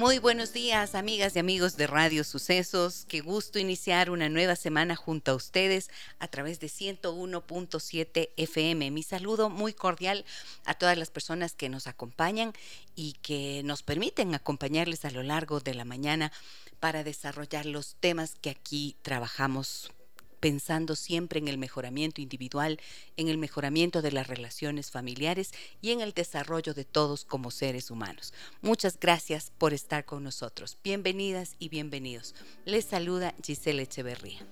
Muy buenos días, amigas y amigos de Radio Sucesos. Qué gusto iniciar una nueva semana junto a ustedes a través de 101.7 FM. Mi saludo muy cordial a todas las personas que nos acompañan y que nos permiten acompañarles a lo largo de la mañana para desarrollar los temas que aquí trabajamos pensando siempre en el mejoramiento individual, en el mejoramiento de las relaciones familiares y en el desarrollo de todos como seres humanos. Muchas gracias por estar con nosotros. Bienvenidas y bienvenidos. Les saluda Giselle Echeverría.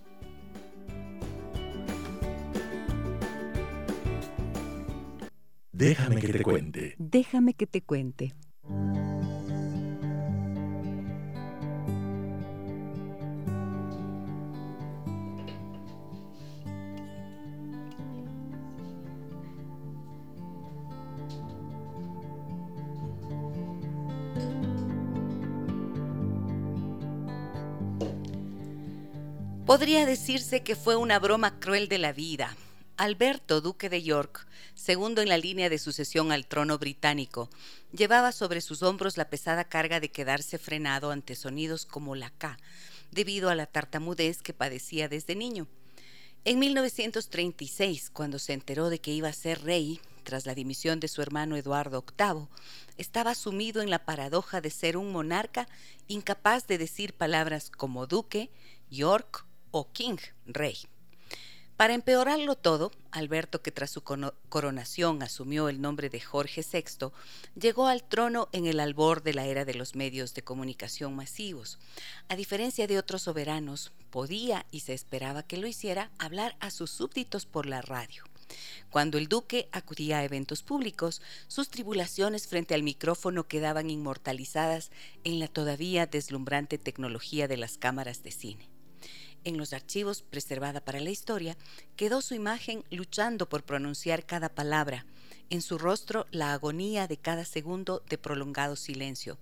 Déjame que te cuente. Déjame que te cuente. Podría decirse que fue una broma cruel de la vida. Alberto, duque de York, segundo en la línea de sucesión al trono británico, llevaba sobre sus hombros la pesada carga de quedarse frenado ante sonidos como la K, debido a la tartamudez que padecía desde niño. En 1936, cuando se enteró de que iba a ser rey, tras la dimisión de su hermano Eduardo VIII, estaba sumido en la paradoja de ser un monarca incapaz de decir palabras como duque, York o King, rey. Para empeorarlo todo, Alberto, que tras su coronación asumió el nombre de Jorge VI, llegó al trono en el albor de la era de los medios de comunicación masivos. A diferencia de otros soberanos, podía y se esperaba que lo hiciera hablar a sus súbditos por la radio. Cuando el duque acudía a eventos públicos, sus tribulaciones frente al micrófono quedaban inmortalizadas en la todavía deslumbrante tecnología de las cámaras de cine en los archivos preservada para la historia, quedó su imagen luchando por pronunciar cada palabra, en su rostro la agonía de cada segundo de prolongado silencio.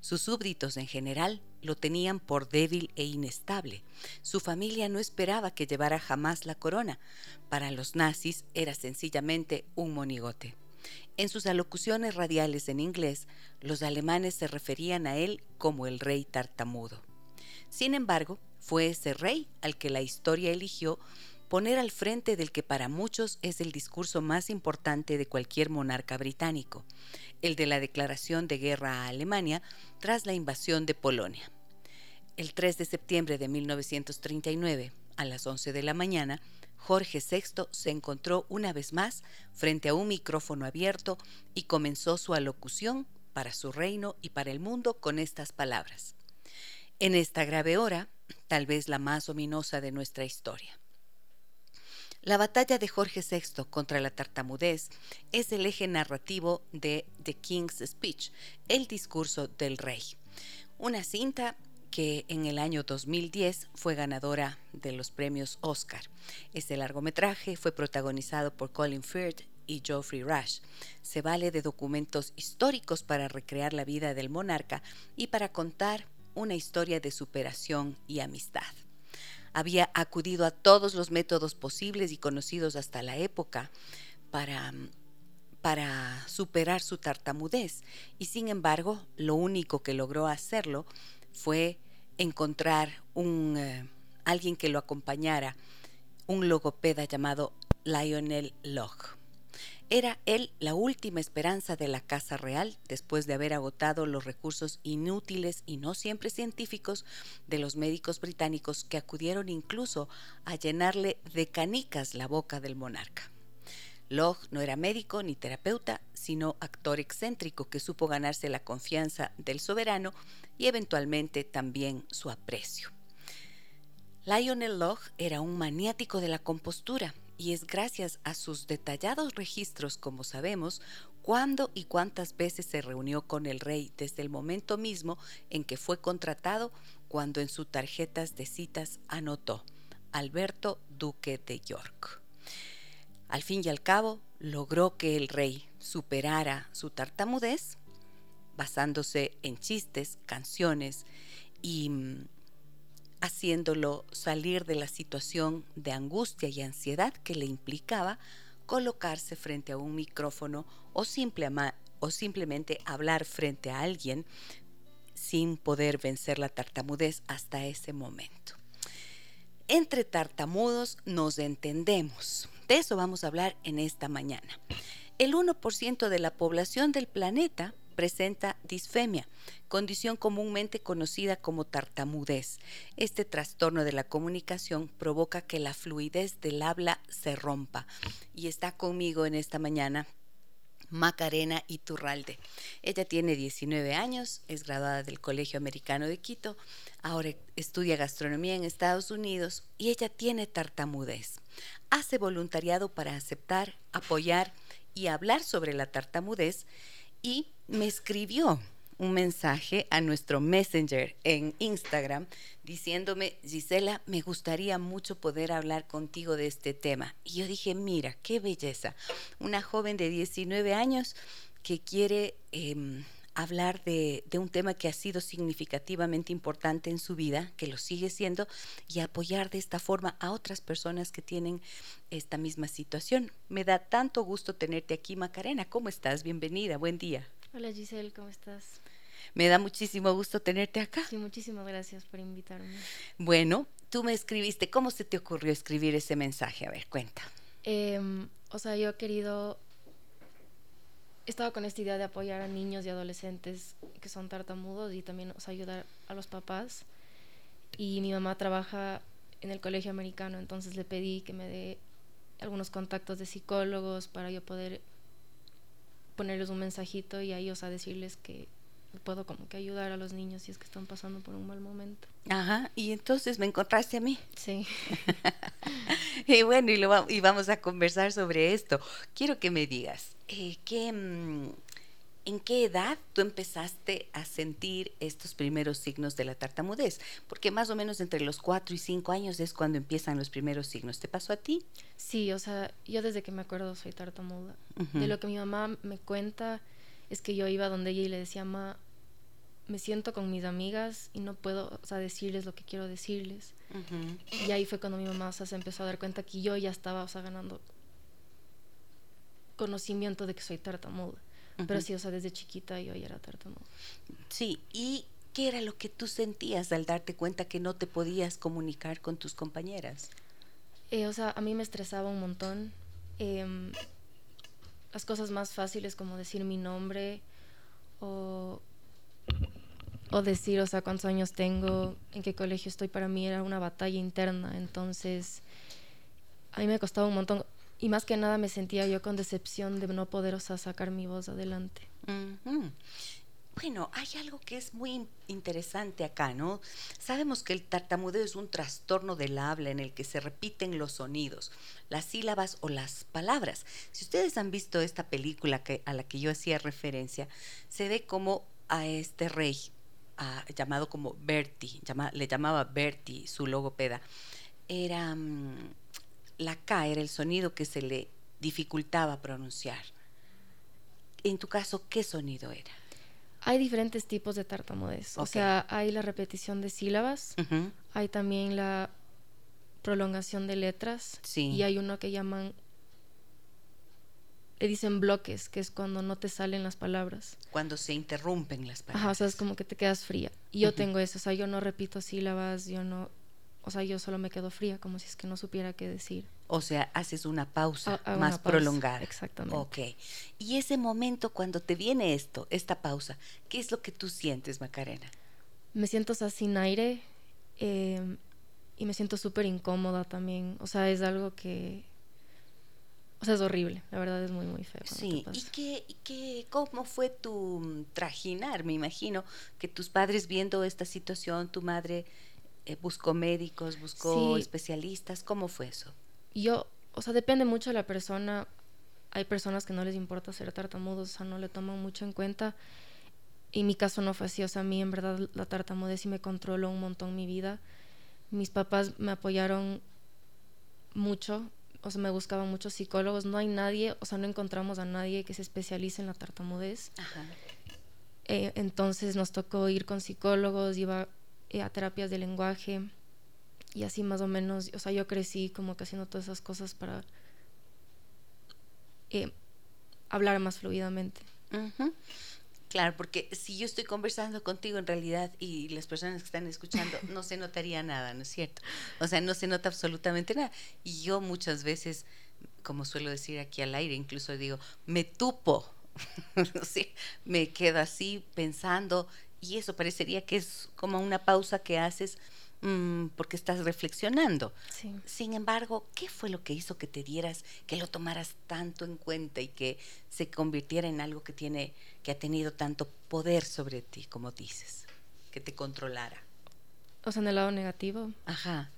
Sus súbditos en general lo tenían por débil e inestable. Su familia no esperaba que llevara jamás la corona. Para los nazis era sencillamente un monigote. En sus alocuciones radiales en inglés, los alemanes se referían a él como el rey tartamudo. Sin embargo, fue ese rey al que la historia eligió poner al frente del que para muchos es el discurso más importante de cualquier monarca británico, el de la declaración de guerra a Alemania tras la invasión de Polonia. El 3 de septiembre de 1939, a las 11 de la mañana, Jorge VI se encontró una vez más frente a un micrófono abierto y comenzó su alocución para su reino y para el mundo con estas palabras. En esta grave hora, tal vez la más ominosa de nuestra historia. La batalla de Jorge VI contra la tartamudez es el eje narrativo de The King's Speech, el discurso del rey, una cinta que en el año 2010 fue ganadora de los premios Oscar. Este largometraje fue protagonizado por Colin Firth y Geoffrey Rush. Se vale de documentos históricos para recrear la vida del monarca y para contar una historia de superación y amistad. Había acudido a todos los métodos posibles y conocidos hasta la época para, para superar su tartamudez y sin embargo lo único que logró hacerlo fue encontrar un, eh, alguien que lo acompañara, un logopeda llamado Lionel Locke. Era él la última esperanza de la Casa Real después de haber agotado los recursos inútiles y no siempre científicos de los médicos británicos que acudieron incluso a llenarle de canicas la boca del monarca. Locke no era médico ni terapeuta, sino actor excéntrico que supo ganarse la confianza del soberano y eventualmente también su aprecio. Lionel Locke era un maniático de la compostura y es gracias a sus detallados registros como sabemos cuándo y cuántas veces se reunió con el rey desde el momento mismo en que fue contratado cuando en sus tarjetas de citas anotó Alberto Duque de York. Al fin y al cabo, logró que el rey superara su tartamudez basándose en chistes, canciones y mm, haciéndolo salir de la situación de angustia y ansiedad que le implicaba colocarse frente a un micrófono o, o simplemente hablar frente a alguien sin poder vencer la tartamudez hasta ese momento. Entre tartamudos nos entendemos. De eso vamos a hablar en esta mañana. El 1% de la población del planeta presenta disfemia, condición comúnmente conocida como tartamudez. Este trastorno de la comunicación provoca que la fluidez del habla se rompa. Y está conmigo en esta mañana Macarena Iturralde. Ella tiene 19 años, es graduada del Colegio Americano de Quito, ahora estudia gastronomía en Estados Unidos y ella tiene tartamudez. Hace voluntariado para aceptar, apoyar y hablar sobre la tartamudez y me escribió un mensaje a nuestro messenger en Instagram diciéndome, Gisela, me gustaría mucho poder hablar contigo de este tema. Y yo dije, mira, qué belleza. Una joven de 19 años que quiere em, hablar de, de, un tema que ha sido significativamente importante en su vida, que lo sigue siendo, y apoyar de esta forma a otras personas que tienen esta misma situación. Me da tanto gusto tenerte aquí, Macarena. ¿Cómo estás? Bienvenida, buen día. Hola Giselle, ¿cómo estás? Me da muchísimo gusto tenerte acá. Sí, muchísimas gracias por invitarme. Bueno, tú me escribiste, ¿cómo se te ocurrió escribir ese mensaje? A ver, cuenta. Em, o sea, yo he querido, he estado con esta idea de apoyar a niños y adolescentes que son tartamudos y también ayudar a los papás. Y mi mamá trabaja en el colegio americano, entonces le pedí que me dé algunos contactos de psicólogos para yo poder ponerles un mensajito y a ellos a decirles que puedo como que ayudar a los niños si es que están pasando por un mal momento. Ajá, y entonces me encontraste a mí. Sí. y bueno, y, lo, y, vamos a conversar sobre esto. Quiero que me digas, eh, ¿qué, mm, ¿en qué edad tú empezaste a sentir estos primeros signos de la tartamudez? Porque más o menos entre los 4 y 5 años es cuando empiezan los primeros signos. ¿Te pasó a ti? Sí, o sea, yo desde que me acuerdo soy tartamuda. De lo que mi mamá me cuenta es que yo iba donde ella y le decía, ma, me siento con mis amigas y no puedo o sea, decirles lo que quiero decirles. Y ahí fue cuando mi mamá se empezó a dar cuenta que yo ya estaba o sea, ganando conocimiento de que soy tartamuda. Pero sí, o sea, desde chiquita yo ya era tartamuda. Sí, ¿y qué era lo que tú sentías al darte cuenta que no te podías comunicar con tus compañeras? Eh, o sea, a mí me estresaba un montón. Em, las cosas más fáciles como decir mi nombre o, o decir, o sea, cuántos años tengo, en qué colegio estoy, para mí era una batalla interna. Entonces, a mí me costaba un montón y más que nada me sentía yo con decepción de no poder, o sacar mi voz adelante. Bueno, hay algo que es muy interesante acá, ¿no? Sabemos que el tartamudeo es un trastorno del habla en el que se repiten los sonidos, las sílabas o las palabras. Si ustedes han visto esta película que, a la que yo hacía referencia, se ve como a este rey, llamado como Bertie, le llamaba Bertie su logopeda, era... Mm, la K era el sonido que se le dificultaba pronunciar. En tu caso, ¿qué sonido era? Hay diferentes tipos de tartamudez. O sea, hay la repetición de sílabas, hay también la prolongación de letras y hay uno que llaman le dicen bloques, que es cuando no te salen las palabras. Cuando se interrumpen las palabras. Ajá, o sea, es como que te quedas fría. Y yo tengo eso, o sea, yo no repito sílabas, yo no, o sea, yo solo me quedo fría, como si es que no supiera qué decir. O sea, haces una pausa más prolongada. Exactamente. Ok. Y ese momento cuando te viene esto, esta pausa, ¿qué es lo que tú sientes, Macarena? Me siento sin aire em, y me siento súper incómoda también. O sea, es algo que... O sea, es horrible, la verdad es muy, muy feo. Sí, ¿y qué, qué, cómo fue tu trajinar? Me imagino que tus padres viendo esta situación, tu madre eh, buscó médicos, buscó especialistas, ¿cómo fue eso? Yo, o sea, depende mucho de la persona. Hay personas que no les importa ser tartamudos, o sea, no le toman mucho en cuenta. Y mi caso no fue así, o sea, a mí en verdad la tartamudez sí me controló un montón mi vida. Mis papás me apoyaron mucho, o sea, me buscaban muchos psicólogos. No hay nadie, o sea, no encontramos a nadie que se especialice en la tartamudez. Eh, entonces nos tocó ir con psicólogos, iba eh, a terapias de lenguaje y así más o menos, o sea, yo crecí como que haciendo todas esas cosas para eh, hablar más fluidamente. Claro, porque si yo estoy conversando contigo en realidad y las personas que están escuchando no se notaría nada, ¿no es cierto? O sea, no se nota absolutamente nada. Y yo muchas veces, como suelo decir aquí al aire, incluso digo, me tupo, sí, me quedo así pensando y eso parecería que es como una pausa que haces Mm, porque estás reflexionando. Sin embargo, ¿qué fue lo que hizo que te dieras, que lo tomaras tanto en cuenta y que se convirtiera en algo que tiene, que ha tenido tanto poder sobre ti, como dices, que te controlara? O sea, en el lado negativo. Ajá.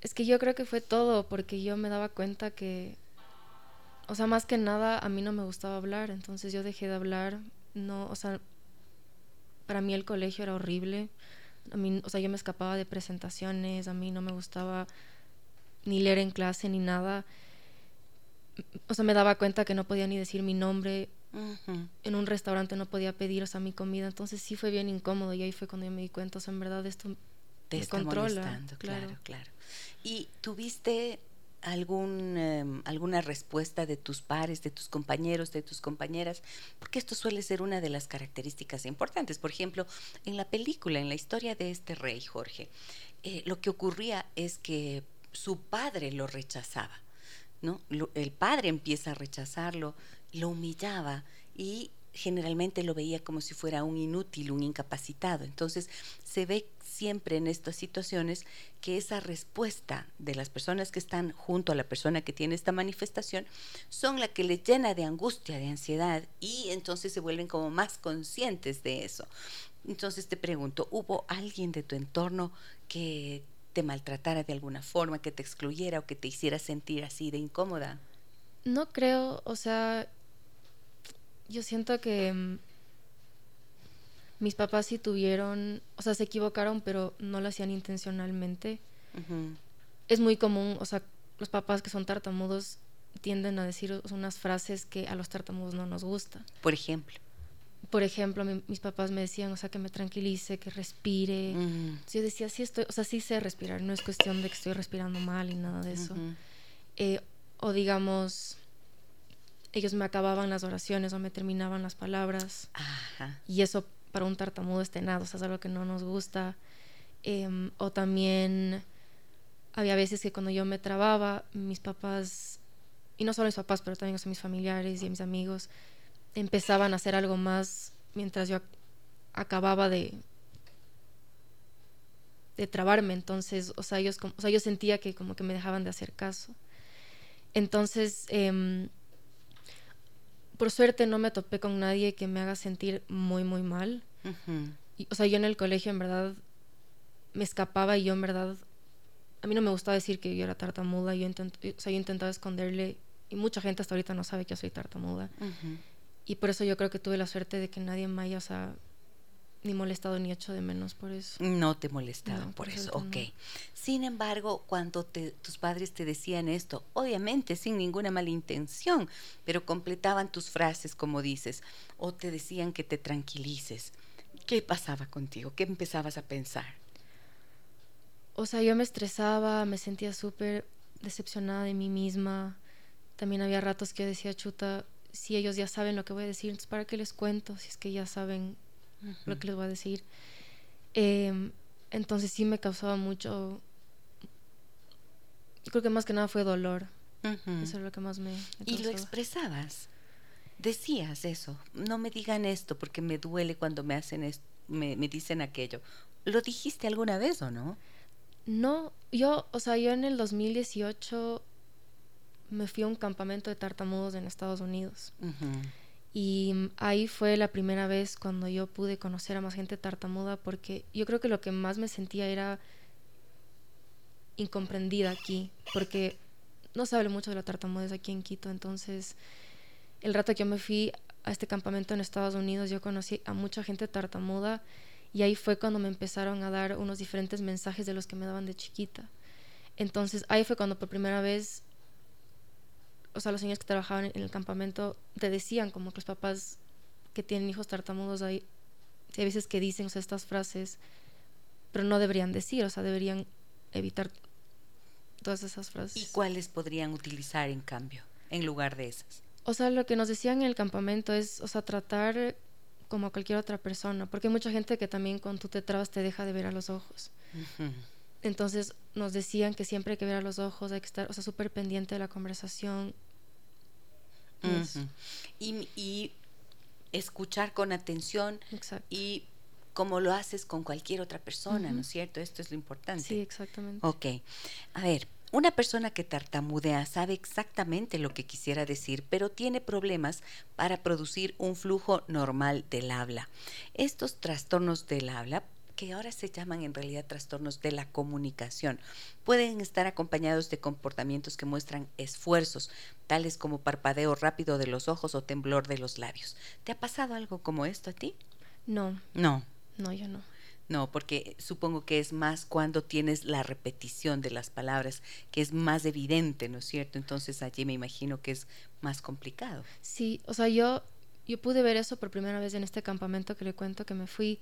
Es que yo creo que fue todo, porque yo me daba cuenta que, o sea, más que nada a mí no me gustaba hablar, entonces yo dejé de hablar, no, o sea, para mí el colegio era horrible a mí, o sea, yo me escapaba de presentaciones, a mí no me gustaba ni leer en clase ni nada. O sea, me daba cuenta que no podía ni decir mi nombre. En un restaurante no podía pedir, o sea, mi comida. Entonces sí fue bien incómodo y ahí fue cuando yo me di cuenta, o sea, en verdad esto te está controla. claro, claro. ¿Y tuviste algún, em, alguna respuesta de tus pares, de tus compañeros, de tus compañeras, porque esto suele ser una de las características importantes. Por ejemplo, en la película, en la historia de este rey, Jorge, eh, lo que ocurría es que su padre lo rechazaba, ¿no? el padre empieza a rechazarlo, lo humillaba y generalmente lo veía como si fuera un inútil, un incapacitado. Entonces se ve siempre en estas situaciones que esa respuesta de las personas que están junto a la persona que tiene esta manifestación son la que le llena de angustia, de ansiedad y entonces se vuelven como más conscientes de eso. Entonces te pregunto, ¿hubo alguien de tu entorno que te maltratara de alguna forma, que te excluyera o que te hiciera sentir así de incómoda? No creo, o sea, yo siento que mm, mis papás sí tuvieron, o sea, se equivocaron, pero no lo hacían intencionalmente. Es muy común, o sea, los papás que son tartamudos tienden a decir unas frases que a los tartamudos no nos gusta. Por ejemplo. Por ejemplo, mis papás me decían, o sea, que me tranquilice, que respire. Yo decía, sí estoy, o sea, sí sé respirar, no es cuestión de que estoy respirando mal y nada de eso. Eh, o digamos, ellos me acababan las oraciones o me terminaban las palabras. Y eso para un tartamudo es tenado, o sea, es algo que no nos gusta. Em, o también había veces que cuando yo me trababa, mis papás, y no solo mis papás, pero también mis familiares y mis amigos, empezaban a hacer algo más mientras yo acababa de de trabarme entonces o sea ellos o sea yo sentía que como que me dejaban de hacer caso entonces eh, por suerte no me topé con nadie que me haga sentir muy, muy mal. O sea, yo en el colegio en verdad me escapaba y yo en verdad, a mí no me gustaba decir que yo era tartamuda, yo, o sea, yo intentaba esconderle y mucha gente hasta ahorita no sabe que yo soy tartamuda. Y por eso yo creo que tuve la suerte de que nadie me haya, o sea, ni molestado ni hecho de menos por eso. No te molestaron por, eso, ok. Sin embargo, cuando tus padres te decían esto, obviamente sin ninguna mala intención, pero completaban tus frases como dices, o te decían que te tranquilices, ¿qué pasaba contigo? ¿Qué empezabas a pensar? O sea, yo me estresaba, me sentía súper decepcionada de mí misma. También había ratos que decía, chuta, si ellos ya saben lo que voy a decir, entonces ¿para qué les cuento? Si es que ya saben lo que les voy a decir. Em, entonces sí me causaba mucho, yo creo que más que nada fue dolor. Eso es lo que más me... ¿Y lo expresabas? Decías eso, no me digan esto porque me duele cuando me hacen esto, me, me dicen aquello. ¿Lo dijiste alguna vez o no? No, yo, o sea, yo en el 2018 me fui a un campamento de tartamudos en Estados Unidos. Y ahí fue la primera vez cuando yo pude conocer a más gente tartamuda porque yo creo que lo que más me sentía era incomprendida aquí, porque no se habla mucho de la tartamudez aquí en Quito, entonces el rato que yo me fui a este campamento en Estados Unidos yo conocí a mucha gente tartamuda y ahí fue cuando me empezaron a dar unos diferentes mensajes de los que me daban de chiquita. Entonces ahí fue cuando por primera vez o sea, los señores que trabajaban en el campamento te decían como que los papás que tienen hijos tartamudos hay, hay veces que dicen estas frases, pero no deberían decir, o sea, deberían evitar todas esas frases. ¿Y cuáles podrían utilizar en cambio, en lugar de esas? O sea, lo que nos decían en el campamento es, o sea, tratar como cualquier otra persona, porque hay mucha gente que también cuando tú te trabas te deja de ver a los ojos. Entonces nos decían que siempre hay que ver a los ojos, hay que estar, o sea, súper pendiente de la conversación. y, y, escuchar con atención Exacto. y como lo haces con cualquier otra persona, ¿no es cierto? Esto es lo importante. Sí, exactamente. Ok. A ver, una persona que tartamudea sabe exactamente lo que quisiera decir, pero tiene problemas para producir un flujo normal del habla. Estos trastornos del habla que ahora se llaman en realidad trastornos de la comunicación. Pueden estar acompañados de comportamientos que muestran esfuerzos, tales como parpadeo rápido de los ojos o temblor de los labios. ¿Te ha pasado algo como esto a ti? No. No. No, yo no. No, porque supongo que es más cuando tienes la repetición de las palabras, que es más evidente, ¿no es cierto? Entonces allí me imagino que es más complicado. Sí, o sea, yo, yo pude ver eso por primera vez en este campamento que le cuento que me fui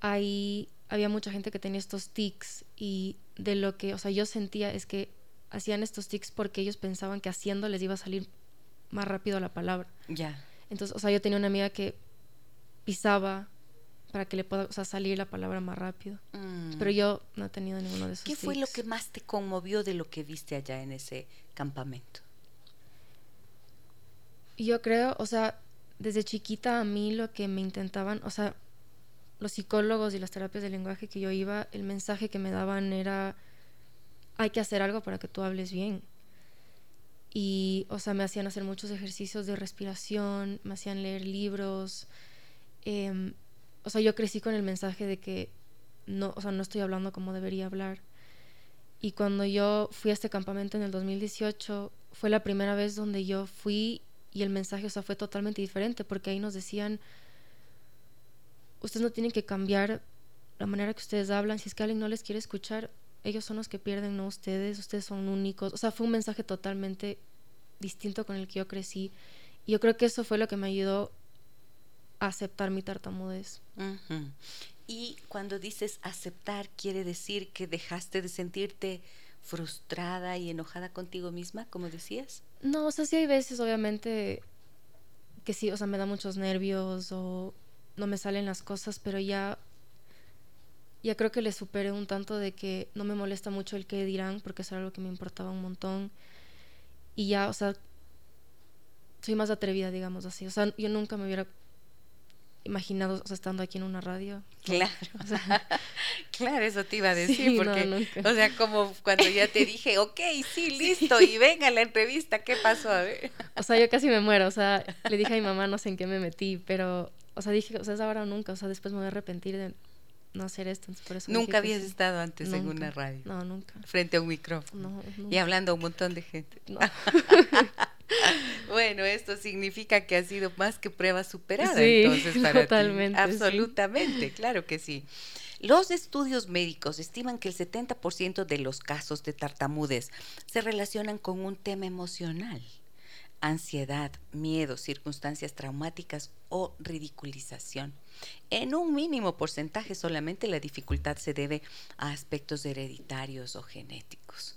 ahí había mucha gente que tenía estos tics y de lo que, o sea, yo sentía es que hacían estos tics porque ellos pensaban que haciendo les iba a salir más rápido la palabra. Ya. Entonces, o sea, yo tenía una amiga que pisaba para que le pueda salir la palabra más rápido. Mm. Pero yo no he tenido ninguno de esos. ¿Qué fue lo que más te conmovió de lo que viste allá en ese campamento? Yo creo, o sea, desde chiquita a mí lo que me intentaban, o sea, los psicólogos y las terapias de lenguaje que yo iba, el mensaje que me daban era, hay que hacer algo para que tú hables bien. Y, o sea, me hacían hacer muchos ejercicios de respiración, me hacían leer libros. Em, o sea, yo crecí con el mensaje de que no, o sea, no estoy hablando como debería hablar. Y cuando yo fui a este campamento en el 2018, fue la primera vez donde yo fui y el mensaje, o sea, fue totalmente diferente, porque ahí nos decían, ustedes no tienen que cambiar la manera que ustedes hablan. Si es que alguien no les quiere escuchar, ellos son los que pierden, no ustedes. Ustedes son únicos. O sea, fue un mensaje totalmente distinto con el que yo crecí. Y yo creo que eso fue lo que me ayudó aceptar mi tartamudez. Y cuando dices aceptar, quiere decir que dejaste de sentirte frustrada y enojada contigo misma, como decías. No, o sea, sí hay veces, obviamente, que sí, o sea, me da muchos nervios o no me salen las cosas, pero ya ya creo que le superé un tanto de que no me molesta mucho el que dirán, porque eso era algo que me importaba un montón. Y ya, o sea, soy más atrevida, digamos así. O sea, yo nunca me hubiera imaginado o sea, estando aquí en una radio. Claro. claro, eso te iba a decir, porque, o sea, como cuando ya te dije, ok, sí, listo, y venga la entrevista, ¿qué pasó? A ver. O sea, yo casi me muero, o sea, le dije a mi mamá, no sé en qué me metí, pero o sea, dije, o sea, es ahora o nunca, o sea, después me voy a arrepentir de no hacer esto. Por eso nunca habías estado antes en una radio. No, nunca. Frente a un micrófono. Y hablando a un montón de gente. Bueno, esto significa que ha sido más que prueba superada entonces para totalmente, Absolutamente, claro que sí. Los estudios médicos estiman que el 70% de los casos de tartamudez se relacionan con un tema emocional ansiedad, miedo, circunstancias traumáticas o ridiculización. En un mínimo porcentaje solamente la dificultad se debe a aspectos hereditarios o genéticos.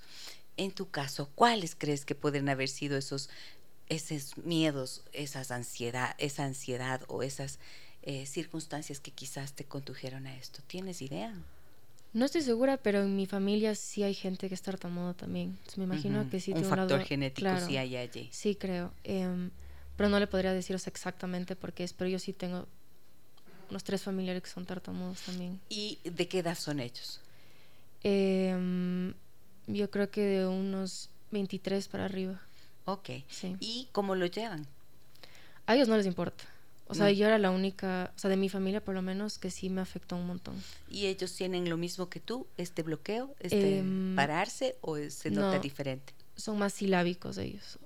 En tu caso, ¿cuáles crees que pueden haber sido esos, esos miedos, esas ansiedad, esa ansiedad o esas eh, circunstancias que quizás te condujeron a esto? ¿Tienes idea? No estoy segura, pero en mi familia sí hay gente que es tartamudo también. me imagino que sí un factor genético sí hay allí. Sí, creo. Em, pero no le podría deciros exactamente porque es, pero yo sí tengo unos tres familiares que son tartamudos también. ¿Y de qué edad son ellos? Em, yo creo que de unos 23 para arriba. Ok. ¿Y cómo lo llevan? A ellos no les importa. O sea, yo era la única, o sea, de mi familia por lo menos, que sí me afectó un montón. ¿Y ellos tienen lo mismo que tú, este bloqueo, este em, pararse o se nota diferente? Son más silábicos ellos.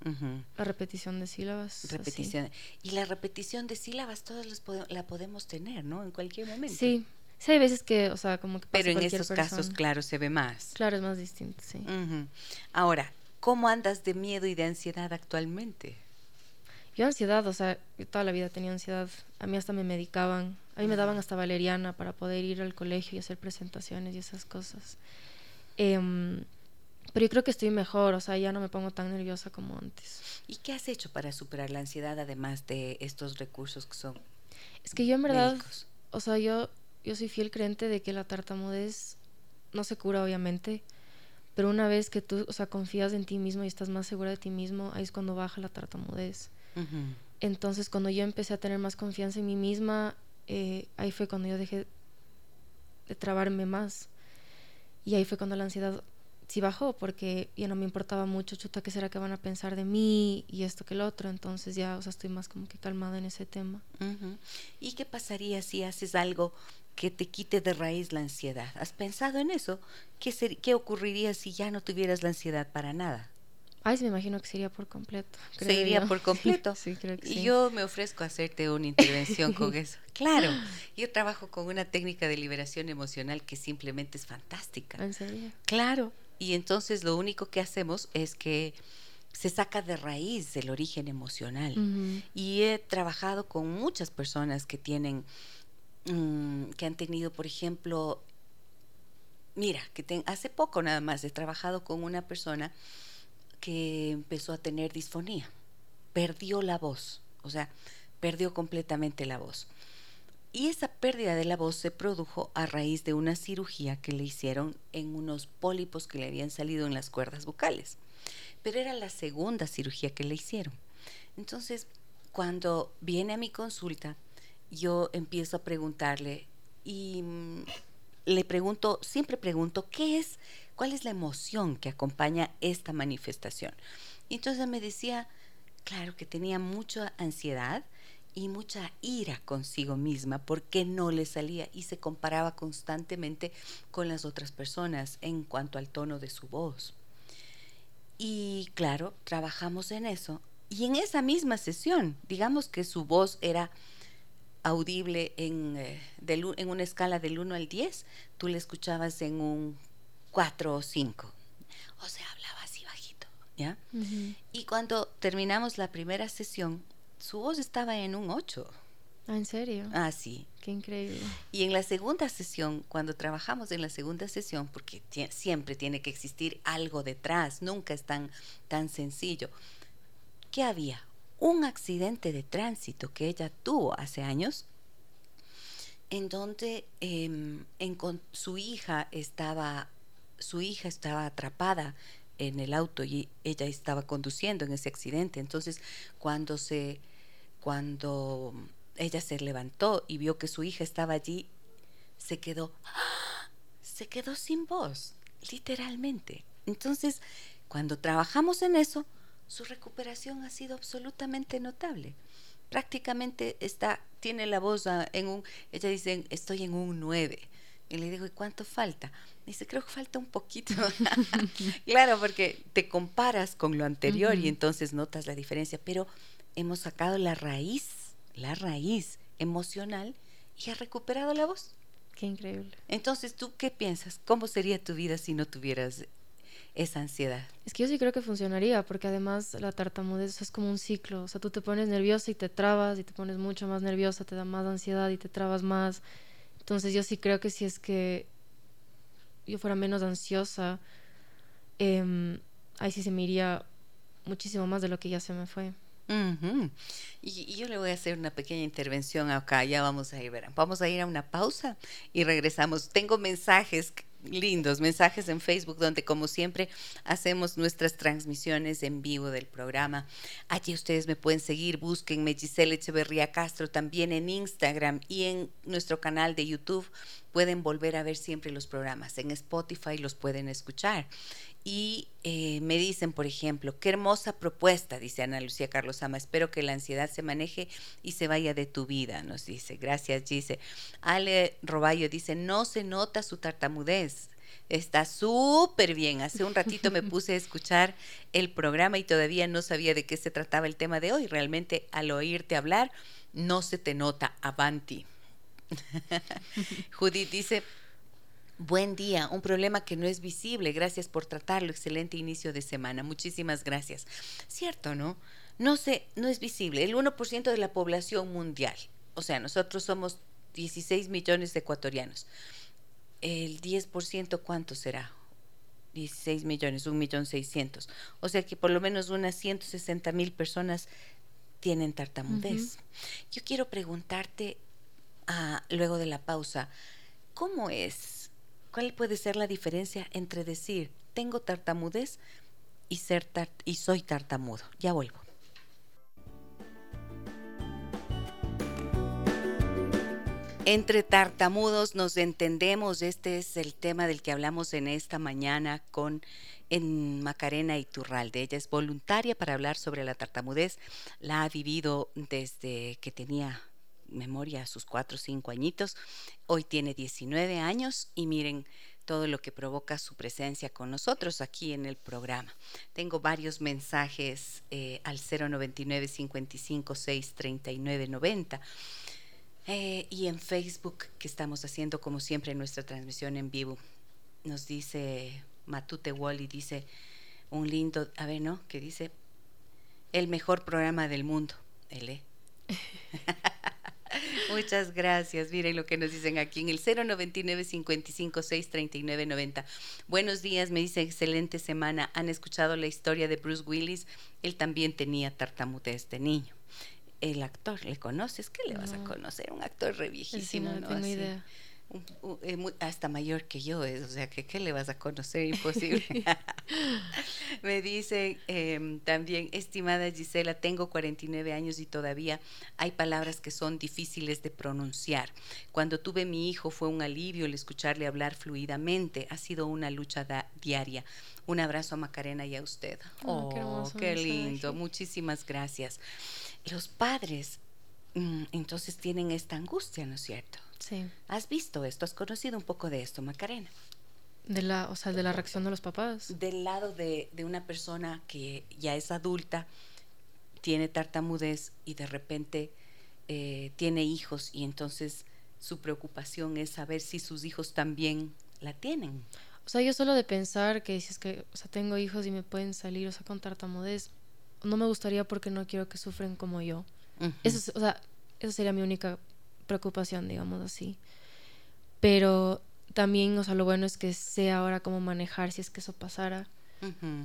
La repetición de sílabas. Repetición. Y la repetición de sílabas todos los la podemos tener, ¿no? En cualquier momento. Sí. Sí, hay veces que, o sea, como que Pero en esos casos, claro, se ve más. Claro, es más distinto, sí. Ahora, ¿cómo andas de miedo y de ansiedad actualmente? Yo ansiedad, o sea, yo toda la vida tenía ansiedad. A mí hasta me medicaban. A mí me daban hasta valeriana para poder ir al colegio y hacer presentaciones y esas cosas. Em, pero yo creo que estoy mejor, o sea, ya no me pongo tan nerviosa como antes. ¿Y qué has hecho para superar la ansiedad además de estos recursos que son Es que yo en verdad, o sea, yo, yo soy fiel creyente de que la tartamudez no se cura obviamente, pero una vez que tú, o sea, confías en ti mismo y estás más segura de ti mismo, ahí es cuando baja la tartamudez. Entonces, cuando yo empecé a tener más confianza en mí misma, eh, ahí fue cuando yo dejé de trabarme más. Y ahí fue cuando la ansiedad sí bajó, porque ya no me importaba mucho, chuta, qué será que van a pensar de mí y esto que el otro. Entonces ya, o sea, estoy más como que calmada en ese tema. ¿Y qué pasaría si haces algo que te quite de raíz la ansiedad? ¿Has pensado en eso? ¿Qué, ¿Qué ocurriría si ya no tuvieras la ansiedad para nada? Ay, me imagino que sería por completo. Sería por completo. sí, creo que y yo me ofrezco a hacerte una intervención con eso. Claro, yo trabajo con una técnica de liberación emocional que simplemente es fantástica. ¿En serio? Claro. Y entonces lo único que hacemos es que se saca de raíz el origen emocional. Y he trabajado con muchas personas que tienen, mm, que han tenido, por ejemplo, mira, que hace poco nada más he trabajado con una persona que empezó a tener disfonía. Perdió la voz, o sea, perdió completamente la voz. Y esa pérdida de la voz se produjo a raíz de una cirugía que le hicieron en unos pólipos que le habían salido en las cuerdas vocales. Pero era la segunda cirugía que le hicieron. Entonces, cuando viene a mi consulta, yo empiezo a preguntarle y mm, le pregunto, siempre pregunto, ¿qué es ¿Cuál es la emoción que acompaña esta manifestación? Y entonces me decía, claro, que tenía mucha ansiedad y mucha ira consigo misma porque no le salía y se comparaba constantemente con las otras personas en cuanto al tono de su voz. Y claro, trabajamos en eso. Y en esa misma sesión, digamos que su voz era audible en, eh, en una escala del 1 al 10, tú le escuchabas en un cuatro o cinco. O sea, hablaba así bajito, ¿ya? Y cuando terminamos la primera sesión, su voz estaba en un 8. ¿Ah, ¿En serio? Ah, sí. Qué increíble. Y en la segunda sesión, cuando trabajamos en la segunda sesión, porque siempre tiene que existir algo detrás, nunca es tan, tan sencillo, ¿qué había? Un accidente de tránsito que ella tuvo hace años, en donde em, su hija estaba su hija estaba atrapada en el auto y ella estaba conduciendo en ese accidente. Entonces, cuando se cuando ella se levantó y vio que su hija estaba allí, se quedó se quedó sin voz, literalmente. Entonces, cuando trabajamos en eso, su recuperación ha sido absolutamente notable. Prácticamente está tiene la voz en un ella dice, "Estoy en un 9." Y le digo, ¿y cuánto falta? Dice, creo que falta un poquito. claro, porque te comparas con lo anterior y entonces notas la diferencia, pero hemos sacado la raíz, la raíz emocional y ha recuperado la voz. Qué increíble. Entonces, ¿tú qué piensas? ¿Cómo sería tu vida si no tuvieras esa ansiedad? Es que yo sí creo que funcionaría, porque además la tartamudez es como un ciclo. O sea, tú te pones nerviosa y te trabas, y te pones mucho más nerviosa, te da más ansiedad y te trabas más. Entonces, yo sí creo que si es que yo fuera menos ansiosa, eh, ahí sí se me iría muchísimo más de lo que ya se me fue. y, yo le voy a hacer una pequeña intervención acá, ya vamos a ir, verán. Vamos a ir a una pausa y regresamos. Tengo mensajes lindos, mensajes en Facebook donde como siempre hacemos nuestras transmisiones en vivo del programa. Allí ustedes me pueden seguir, búsquenme Giselle Echeverría Castro también en Instagram y en nuestro canal de YouTube pueden volver a ver siempre los programas. En Spotify los pueden escuchar. Y eh, me dicen, por ejemplo, qué hermosa propuesta, dice Ana Lucía Carlos Ama. Espero que la ansiedad se maneje y se vaya de tu vida, nos dice. Gracias, dice. Ale Roballo dice, no se nota su tartamudez. Está súper bien. Hace un ratito me puse a escuchar el programa y todavía no sabía de qué se trataba el tema de hoy. Realmente al oírte hablar, no se te nota. Avanti. Judith dice, Buen día, un problema que no es visible. Gracias por tratarlo. Excelente inicio de semana. Muchísimas gracias. Cierto, ¿no? No sé, no es visible. El 1% de la población mundial. O sea, nosotros somos 16 millones de ecuatorianos. El 10%, ¿cuánto será? 16 millones, 1 millón 600. O sea que por lo menos unas 160 mil personas tienen tartamudez. Yo quiero preguntarte, ah, luego de la pausa, ¿cómo es? ¿Cuál puede ser la diferencia entre decir tengo tartamudez y, ser y soy tartamudo? Ya vuelvo. Entre tartamudos nos entendemos, este es el tema del que hablamos en esta mañana con en Macarena Iturralde. Ella es voluntaria para hablar sobre la tartamudez, la ha vivido desde que tenía memoria a sus cuatro o cinco añitos, hoy tiene 19 años y miren todo lo que provoca su presencia con nosotros aquí en el programa. Tengo varios mensajes eh, al 099 55 6 39 90 eh, y en Facebook, que estamos haciendo como siempre nuestra transmisión en vivo, nos dice Matute Wally, dice un lindo, a ver, ¿no? Que dice, el mejor programa del mundo, L. Muchas gracias. Miren lo que nos dicen aquí en el 099 55 6 39 90. Buenos días, me dice excelente semana. ¿Han escuchado la historia de Bruce Willis? Él también tenía tartamudez de niño el actor, ¿le conoces? ¿Qué le vas a conocer? Un actor re viejísimo, no, tengo idea. Hasta mayor que yo es, o sea, que ¿qué le vas a conocer? Imposible. Me dice em, también, estimada Gisela, tengo 49 años y todavía hay palabras que son difíciles de pronunciar. Cuando tuve mi hijo fue un alivio el escucharle hablar fluidamente. Ha sido una lucha diaria. Un abrazo a Macarena y a usted. Oh, qué, qué lindo. Muchísimas gracias los padres mm, entonces tienen esta angustia, ¿no es cierto? Sí. ¿Has visto esto? ¿Has conocido un poco de esto, Macarena? De la, o sea, de la reacción de los papás. Del lado de, una persona que ya es adulta, tiene tartamudez y de repente eh, tiene hijos y entonces su preocupación es saber si sus hijos también la tienen. O sea, yo solo de pensar que si es que, o sea, tengo hijos y me pueden salir, o sea, con tartamudez, no me gustaría porque no quiero que sufren como yo. eso, o sea, esa sería mi única preocupación, digamos así. Pero también, o sea, lo bueno es que sé ahora cómo manejar si es que eso pasara.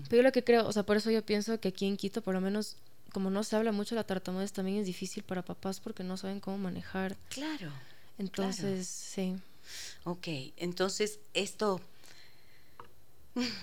Pero yo lo que creo, o sea, por eso yo pienso que aquí en Quito, por lo menos, como no se habla mucho la tartamudez, también es difícil para papás porque no saben cómo manejar. Claro. Entonces, sí. Ok, entonces esto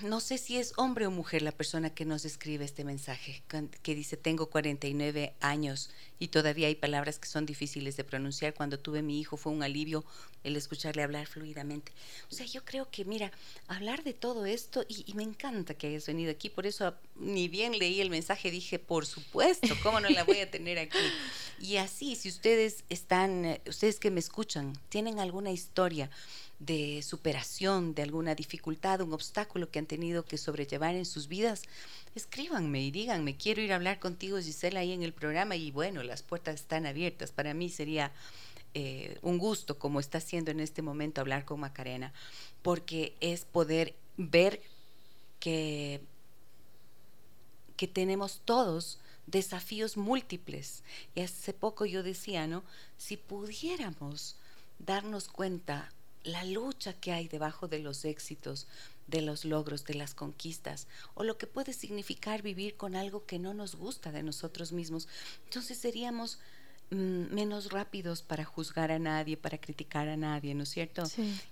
no sé si es hombre o mujer la persona que nos escribe este mensaje, que dice, tengo 49 años y todavía hay palabras que son difíciles de pronunciar. Cuando tuve mi hijo fue un alivio el escucharle hablar fluidamente. O sea, yo creo que, mira, hablar de todo esto, y, me encanta que hayas venido aquí, por eso ni bien leí el mensaje, dije, por supuesto, ¿cómo no la voy a tener aquí? Y así, si ustedes están, eh, ustedes que me escuchan, tienen alguna historia, de superación de alguna dificultad, un obstáculo que han tenido que sobrellevar en sus vidas, escríbanme y díganme, quiero ir a hablar contigo Gisela ahí en el programa y bueno, las puertas están abiertas. Para mí sería eh, un gusto, como está haciendo en este momento, hablar con Macarena, porque es poder ver que, que tenemos todos desafíos múltiples. Y hace poco yo decía, ¿no? Si pudiéramos darnos cuenta la lucha que hay debajo de los éxitos, de los logros, de las conquistas, o lo que puede significar vivir con algo que no nos gusta de nosotros mismos. Entonces seríamos mm, menos rápidos para juzgar a nadie, para criticar a nadie, ¿no es cierto?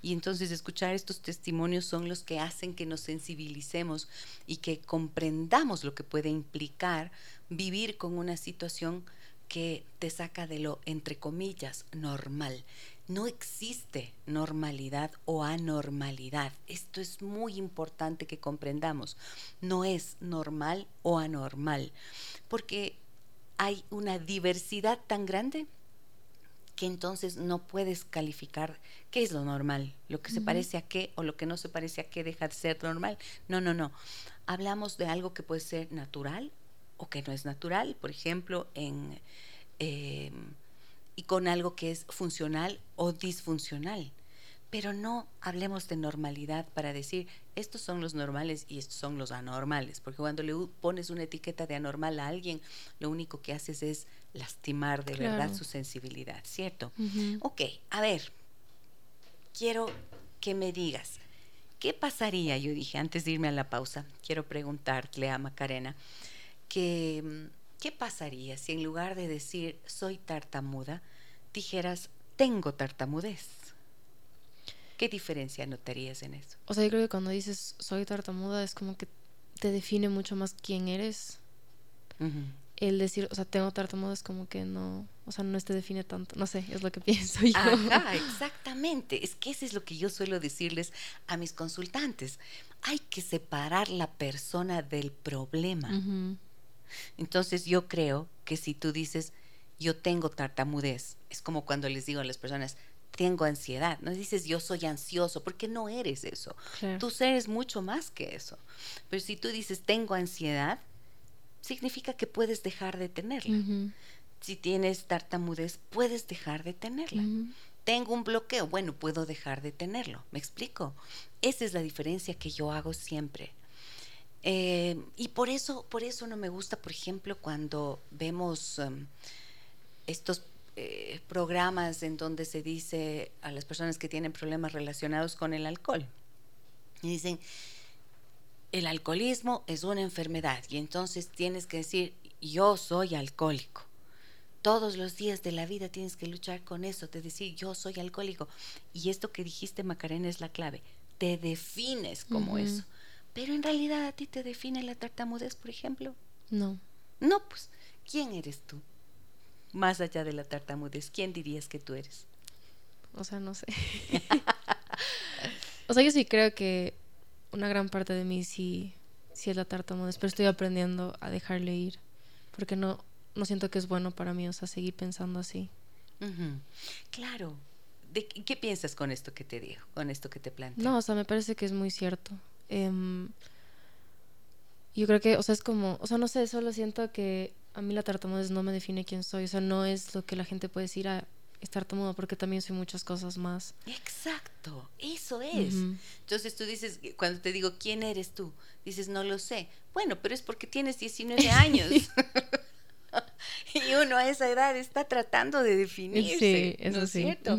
Y entonces escuchar estos testimonios son los que hacen que nos sensibilicemos y que comprendamos lo que puede implicar vivir con una situación que te saca de lo, entre comillas, normal no existe normalidad o anormalidad. Esto es muy importante que comprendamos. No es normal o anormal, porque hay una diversidad tan grande que entonces no puedes calificar qué es lo normal, lo que se parece a qué o lo que no se parece a qué deja de ser normal. No, no, no. Hablamos de algo que puede ser natural o que no es natural. Por ejemplo, en... Eh, y con algo que es funcional o disfuncional. pero no hablemos de normalidad para decir estos son los normales y estos son los anormales, porque cuando le pones una etiqueta de anormal a alguien, lo único que haces es lastimar de verdad su sensibilidad, ¿cierto? Ok, a ver, quiero que me digas, ¿qué pasaría? Yo dije, antes de irme a la pausa, quiero preguntarle a Macarena, que, mm, ¿qué pasaría si en lugar de decir soy tartamuda, dijeras tengo tartamudez? ¿Qué diferencia notarías en eso? O sea, yo creo que cuando dices soy tartamuda es como que te define mucho más quién eres. El decir, o sea, tengo tartamuda es como que no, o sea, no te define tanto. No sé, es lo que pienso yo. Ajá, exactamente. Es que eso es lo que yo suelo decirles a mis consultantes. Hay que separar la persona del problema. Entonces yo creo que si tú dices, yo tengo tartamudez, es como cuando les digo a las personas, tengo ansiedad. No dices yo soy ansioso, porque no eres eso. Tú eres mucho más que eso. Pero si tú dices tengo ansiedad, significa que puedes dejar de tenerla. Si tienes tartamudez, puedes dejar de tenerla. Tengo un bloqueo, bueno, puedo dejar de tenerlo. ¿Me explico? Esa es la diferencia que yo hago siempre. Eh, y por eso, por eso no me gusta, por ejemplo, cuando vemos em, estos eh, programas en donde se dice a las personas que tienen problemas relacionados con el alcohol. Y dicen, el alcoholismo es una enfermedad y entonces tienes que decir, yo soy alcohólico. Todos los días de la vida tienes que luchar con eso, de decir, yo soy alcohólico. Y esto que dijiste, Macarena, es la clave. Te defines como eso. Pero en realidad a ti te define la tartamudez, por ejemplo. No. No, pues, ¿quién eres tú? más allá de la tartamudez, ¿quién dirías que tú eres? O sea, no sé. o sea, yo sí creo que una gran parte de mí sí, sí es la tartamudez, pero estoy aprendiendo a dejarle ir, porque no, no siento que es bueno para mí, o sea, seguir pensando así. Claro. ¿De qué, piensas con esto que te digo, con esto que te planteo? No, o sea, me parece que es muy cierto. Em, yo creo que, o sea, es como, o sea, no sé, solo siento que a mí la tartamudez no me define quién soy, o sea, no es lo que la gente puede decir a estar tartamudo porque también soy muchas cosas más. Exacto, eso es. Entonces tú dices, cuando te digo, ¿quién eres tú? Dices, no lo sé. Bueno, pero es porque tienes 19 años. y uno a esa edad está tratando de definirse, sí, eso ¿no es cierto?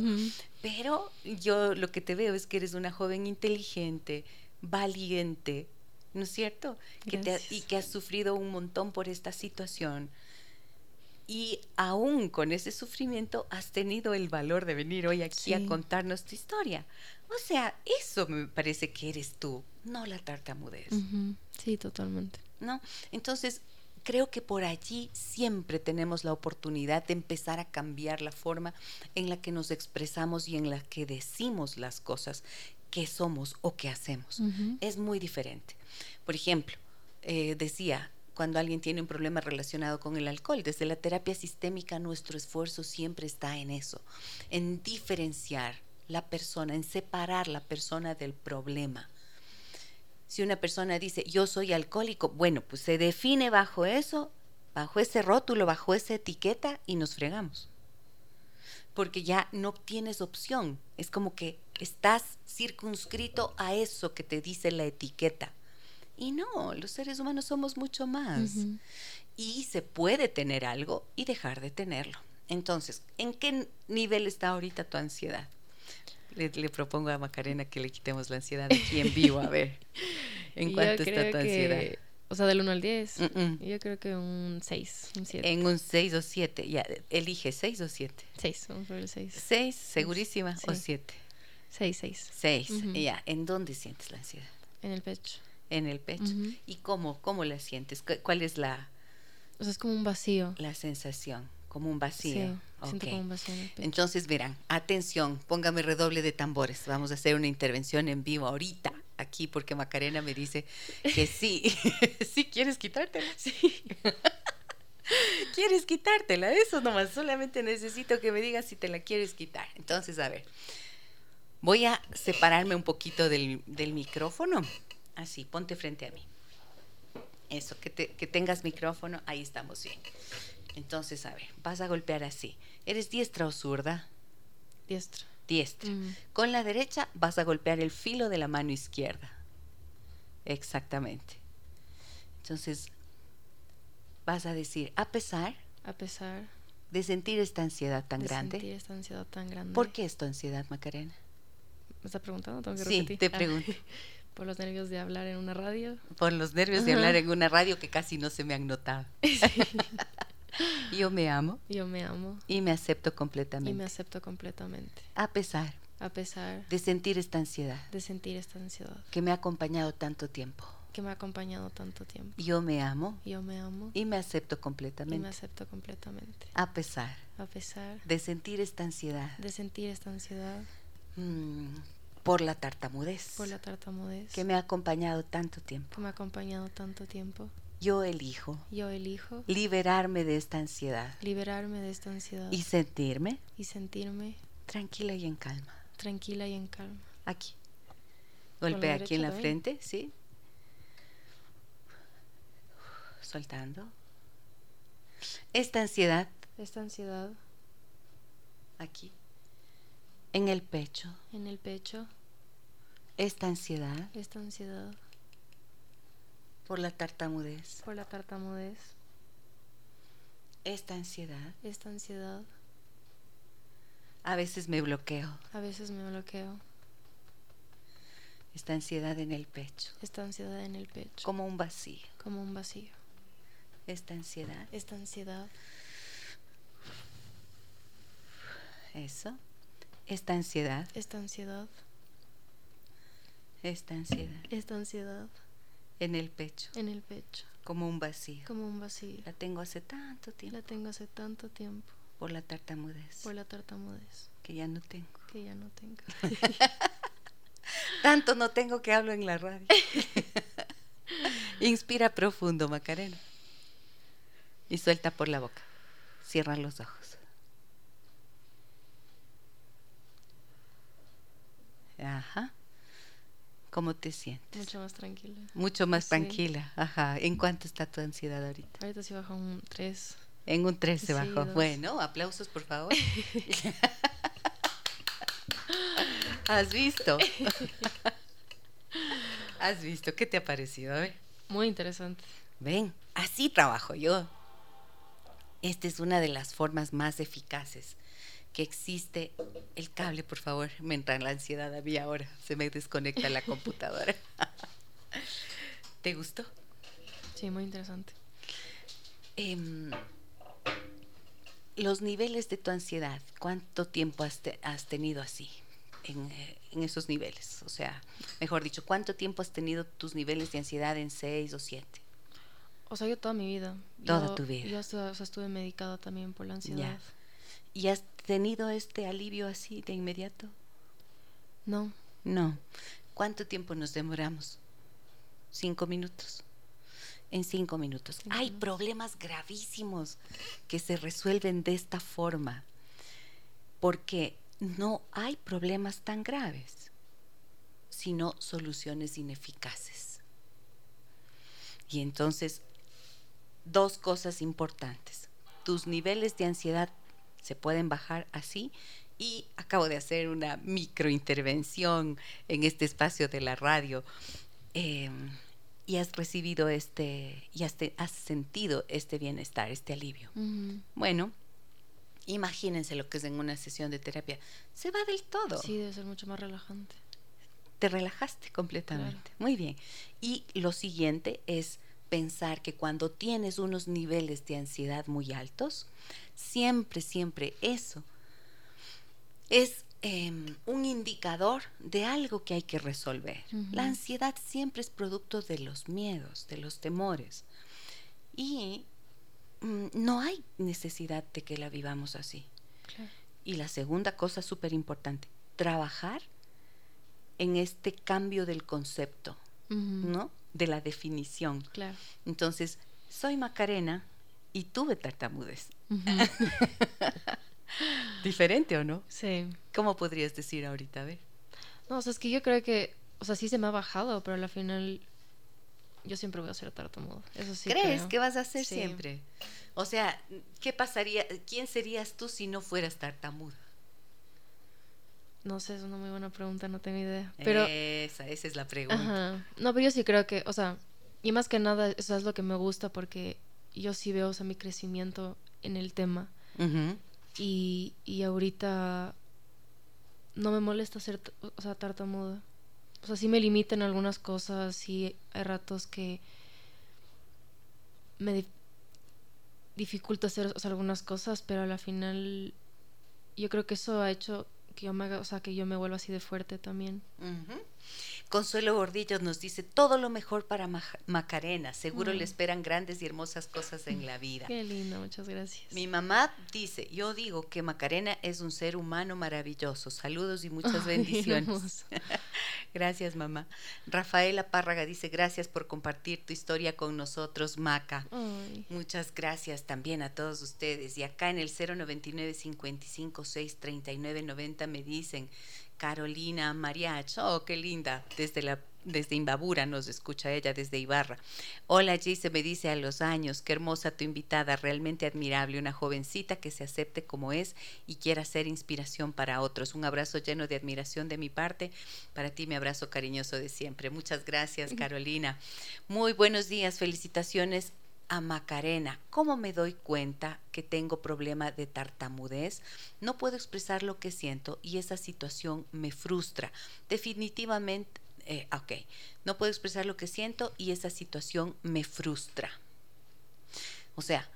Pero yo lo que te veo es que eres una joven inteligente, valiente, ¿no es cierto? Que te, y que has sufrido un montón por esta situación. Y aún con ese sufrimiento has tenido el valor de venir hoy aquí a contarnos tu historia. O sea, eso me parece que eres tú, no la tartamudez. Sí, totalmente. ¿No? Entonces, creo que por allí siempre tenemos la oportunidad de empezar a cambiar la forma en la que nos expresamos y en la que decimos las cosas que somos o que hacemos. Es muy diferente. Por ejemplo, eh, decía, cuando alguien tiene un problema relacionado con el alcohol, desde la terapia sistémica nuestro esfuerzo siempre está en eso, en diferenciar la persona, en separar la persona del problema. Si una persona dice, yo soy alcohólico, bueno, pues se define bajo eso, bajo ese rótulo, bajo esa etiqueta y nos fregamos. Porque ya no tienes opción. Es como que estás circunscrito a eso que te dice la etiqueta. Y no, los seres humanos somos mucho más. Y se puede tener algo y dejar de tenerlo. Entonces, ¿en qué nivel está ahorita tu ansiedad? Le, propongo a Macarena que le quitemos la ansiedad aquí en vivo, a ver. ¿En cuánto está tu ansiedad? o sea, del 1 al 10. Yo creo que un 6, un 7. En un 6 o 7. Ya, elige 6 o 7. 6, vamos por el 6. 6, segurísima, o 7. 6, 6. 6, ya. ¿En dónde sientes la ansiedad? En el pecho en el pecho. ¿Y cómo, cómo la sientes? ¿Cuál es la... O sea, es como un vacío. La sensación, como un vacío. Sí, siento como un vacío en el pecho. Entonces, verán, atención, póngame redoble de tambores. Vamos a hacer una intervención en vivo ahorita, aquí, porque Macarena me dice que sí. sí, ¿quieres quitártela? Sí. ¿Quieres quitártela? Eso nomás, solamente necesito que me digas si te la quieres quitar. Entonces, a ver, voy a separarme un poquito del, del micrófono Así, ponte frente a mí. Eso, que, que tengas micrófono, ahí estamos bien. Entonces, a ver, vas a golpear así. ¿Eres diestra o zurda? Diestra. diestra. Mm. Con la derecha vas a golpear el filo de la mano izquierda. Exactamente. Entonces, vas a decir, a pesar A pesar de sentir esta ansiedad tan de grande, sentir esta ansiedad tan grande. ¿por qué es tu ansiedad, Macarena? ¿Me está preguntando? Tengo que Sí, repetir. te Ah, pregunto. por los nervios de hablar en una radio. Por los nervios de hablar en una radio que casi no se me han notado. Yo me amo Yo me amo y me acepto y completamente. me acepto completamente. A pesar A pesar de sentir esta ansiedad de sentir esta ansiedad que me ha acompañado tanto tiempo. que me ha acompañado tanto tiempo. Yo me amo Yo me amo y me acepto y me completamente. acepto completamente. A pesar A pesar de sentir esta ansiedad de sentir esta ansiedad mm, por la tartamudez por la tartamudez que me ha acompañado tanto tiempo. que me ha acompañado tanto tiempo, Yo elijo yo elijo liberarme de esta ansiedad liberarme de esta ansiedad y sentirme y sentirme tranquila y en calma. tranquila y en calma. Aquí. Golpea aquí en la también. frente, ¿sí? Soltando. Esta ansiedad Esta ansiedad aquí. En el pecho. en el pecho, Esta ansiedad esta ansiedad por la tartamudez. por la tartamudez, Esta ansiedad. esta ansiedad, A veces me bloqueo. a veces me bloqueo, Esta ansiedad en el pecho. esta ansiedad en el pecho, Como un vacío. como un vacío, Esta ansiedad. esta ansiedad, Eso. Esta ansiedad. esta ansiedad, Esta ansiedad. esta ansiedad En el pecho. en el pecho, Como un vacío. como un vacío. La tengo hace tanto tiempo La tengo hace tanto tiempo por la tartamudez. por la tartamudez Que ya no tengo. que ya no tengo. Tanto no tengo que hablo en la radio. Inspira profundo, Macarena. Y suelta por la boca. Cierra los ojos. Ajá. ¿Cómo te sientes? Mucho más tranquila. Mucho más Sí. tranquila. Ajá. ¿En cuánto está tu ansiedad ahorita? Ahorita sí baja un 3. En un 3 se Sí, bajó. dos. Bueno, aplausos por favor. ¿Has visto? ¿Has visto? ¿Qué te ha parecido? A ver. Muy interesante. Ven, así trabajo yo. Esta es una de las formas más eficaces que existe. El cable, por favor, me entra en la ansiedad a mí ahora. Se me desconecta la computadora. ¿Te gustó? Sí, muy interesante. Em, los niveles de tu ansiedad, ¿cuánto tiempo has, te- has tenido así? En, eh, en esos niveles. O sea, mejor dicho, ¿cuánto tiempo has tenido tus niveles de ansiedad en 6 o 7? O sea, yo toda mi vida. Toda Yo- tu vida. Yo hasta- o sea, estuve medicada también por la ansiedad. ¿Y has tenido este alivio así de inmediato? No, No. ¿Cuánto tiempo nos demoramos? Cinco minutos. En cinco minutos. Cinco Hay minutos. problemas gravísimos que se resuelven de esta forma. Porque no hay problemas tan graves, sino soluciones ineficaces. Y entonces, dos cosas importantes. Tus niveles de ansiedad se pueden bajar así y acabo de hacer una microintervención en este espacio de la radio eh, y has recibido este, y has, te- has sentido este bienestar, este alivio. Bueno, imagínense lo que es en una sesión de terapia. Se va del todo. sí, debe ser mucho más relajante. Te relajaste completamente. Claro. Muy bien. Y lo siguiente es pensar que cuando tienes unos niveles de ansiedad muy altos, siempre, siempre eso es em, un indicador de algo que hay que resolver. La ansiedad siempre es producto de los miedos, de los temores. Y mm, no hay necesidad de que la vivamos así. Claro. Y la segunda cosa súper importante, trabajar en este cambio del concepto. ¿no? De la definición. Claro. Entonces, soy Macarena y tuve tartamudez. ¿Diferente o no? sí. ¿Cómo podrías decir ahorita? A ver. No, o sea, es que yo creo que, o sea, sí se me ha bajado, pero al final yo siempre voy a ser tartamudo. Eso sí. ¿Crees creo. que vas a ser Sí. siempre? O sea, ¿qué pasaría? ¿Quién serías tú si no fueras tartamuda? No sé, es una muy buena pregunta, no tengo idea. Pero, esa, esa es la pregunta. Ajá. No, pero yo sí creo que, o sea, y más que nada, eso es lo que me gusta porque yo sí veo, o sea, mi crecimiento en el tema. y, y ahorita no me molesta ser, o sea, tartamuda. O sea, sí me limitan algunas cosas, sí hay ratos que me dificulta hacer algunas cosas, pero a la final yo creo que eso ha hecho que yo me haga, o sea, que yo me vuelva así de fuerte también. Consuelo Gordillo nos dice todo lo mejor para Macarena. Seguro le esperan grandes y hermosas cosas en la vida. Qué lindo, muchas gracias. Mi mamá dice, yo digo que Macarena es un ser humano maravilloso. Saludos y muchas bendiciones. gracias, mamá. Rafaela Párraga dice, gracias por compartir tu historia con nosotros, Maca. Muchas gracias también a todos ustedes. Y acá en el 099 55 6 39 90 me dicen Carolina Mariach, oh, qué linda, desde la desde Imbabura nos escucha ella, desde Ibarra. Hola Gise, me dice a los años, qué hermosa tu invitada, realmente admirable, una jovencita que se acepte como es y quiera ser inspiración para otros. Un abrazo lleno de admiración de mi parte, para ti mi abrazo cariñoso de siempre. Muchas gracias Carolina. Muy buenos días, felicitaciones a Macarena. ¿Cómo me doy cuenta que tengo problema de tartamudez? No puedo expresar lo que siento y esa situación me frustra. Definitivamente, eh, ok, no puedo expresar lo que siento y esa situación me frustra. O sea,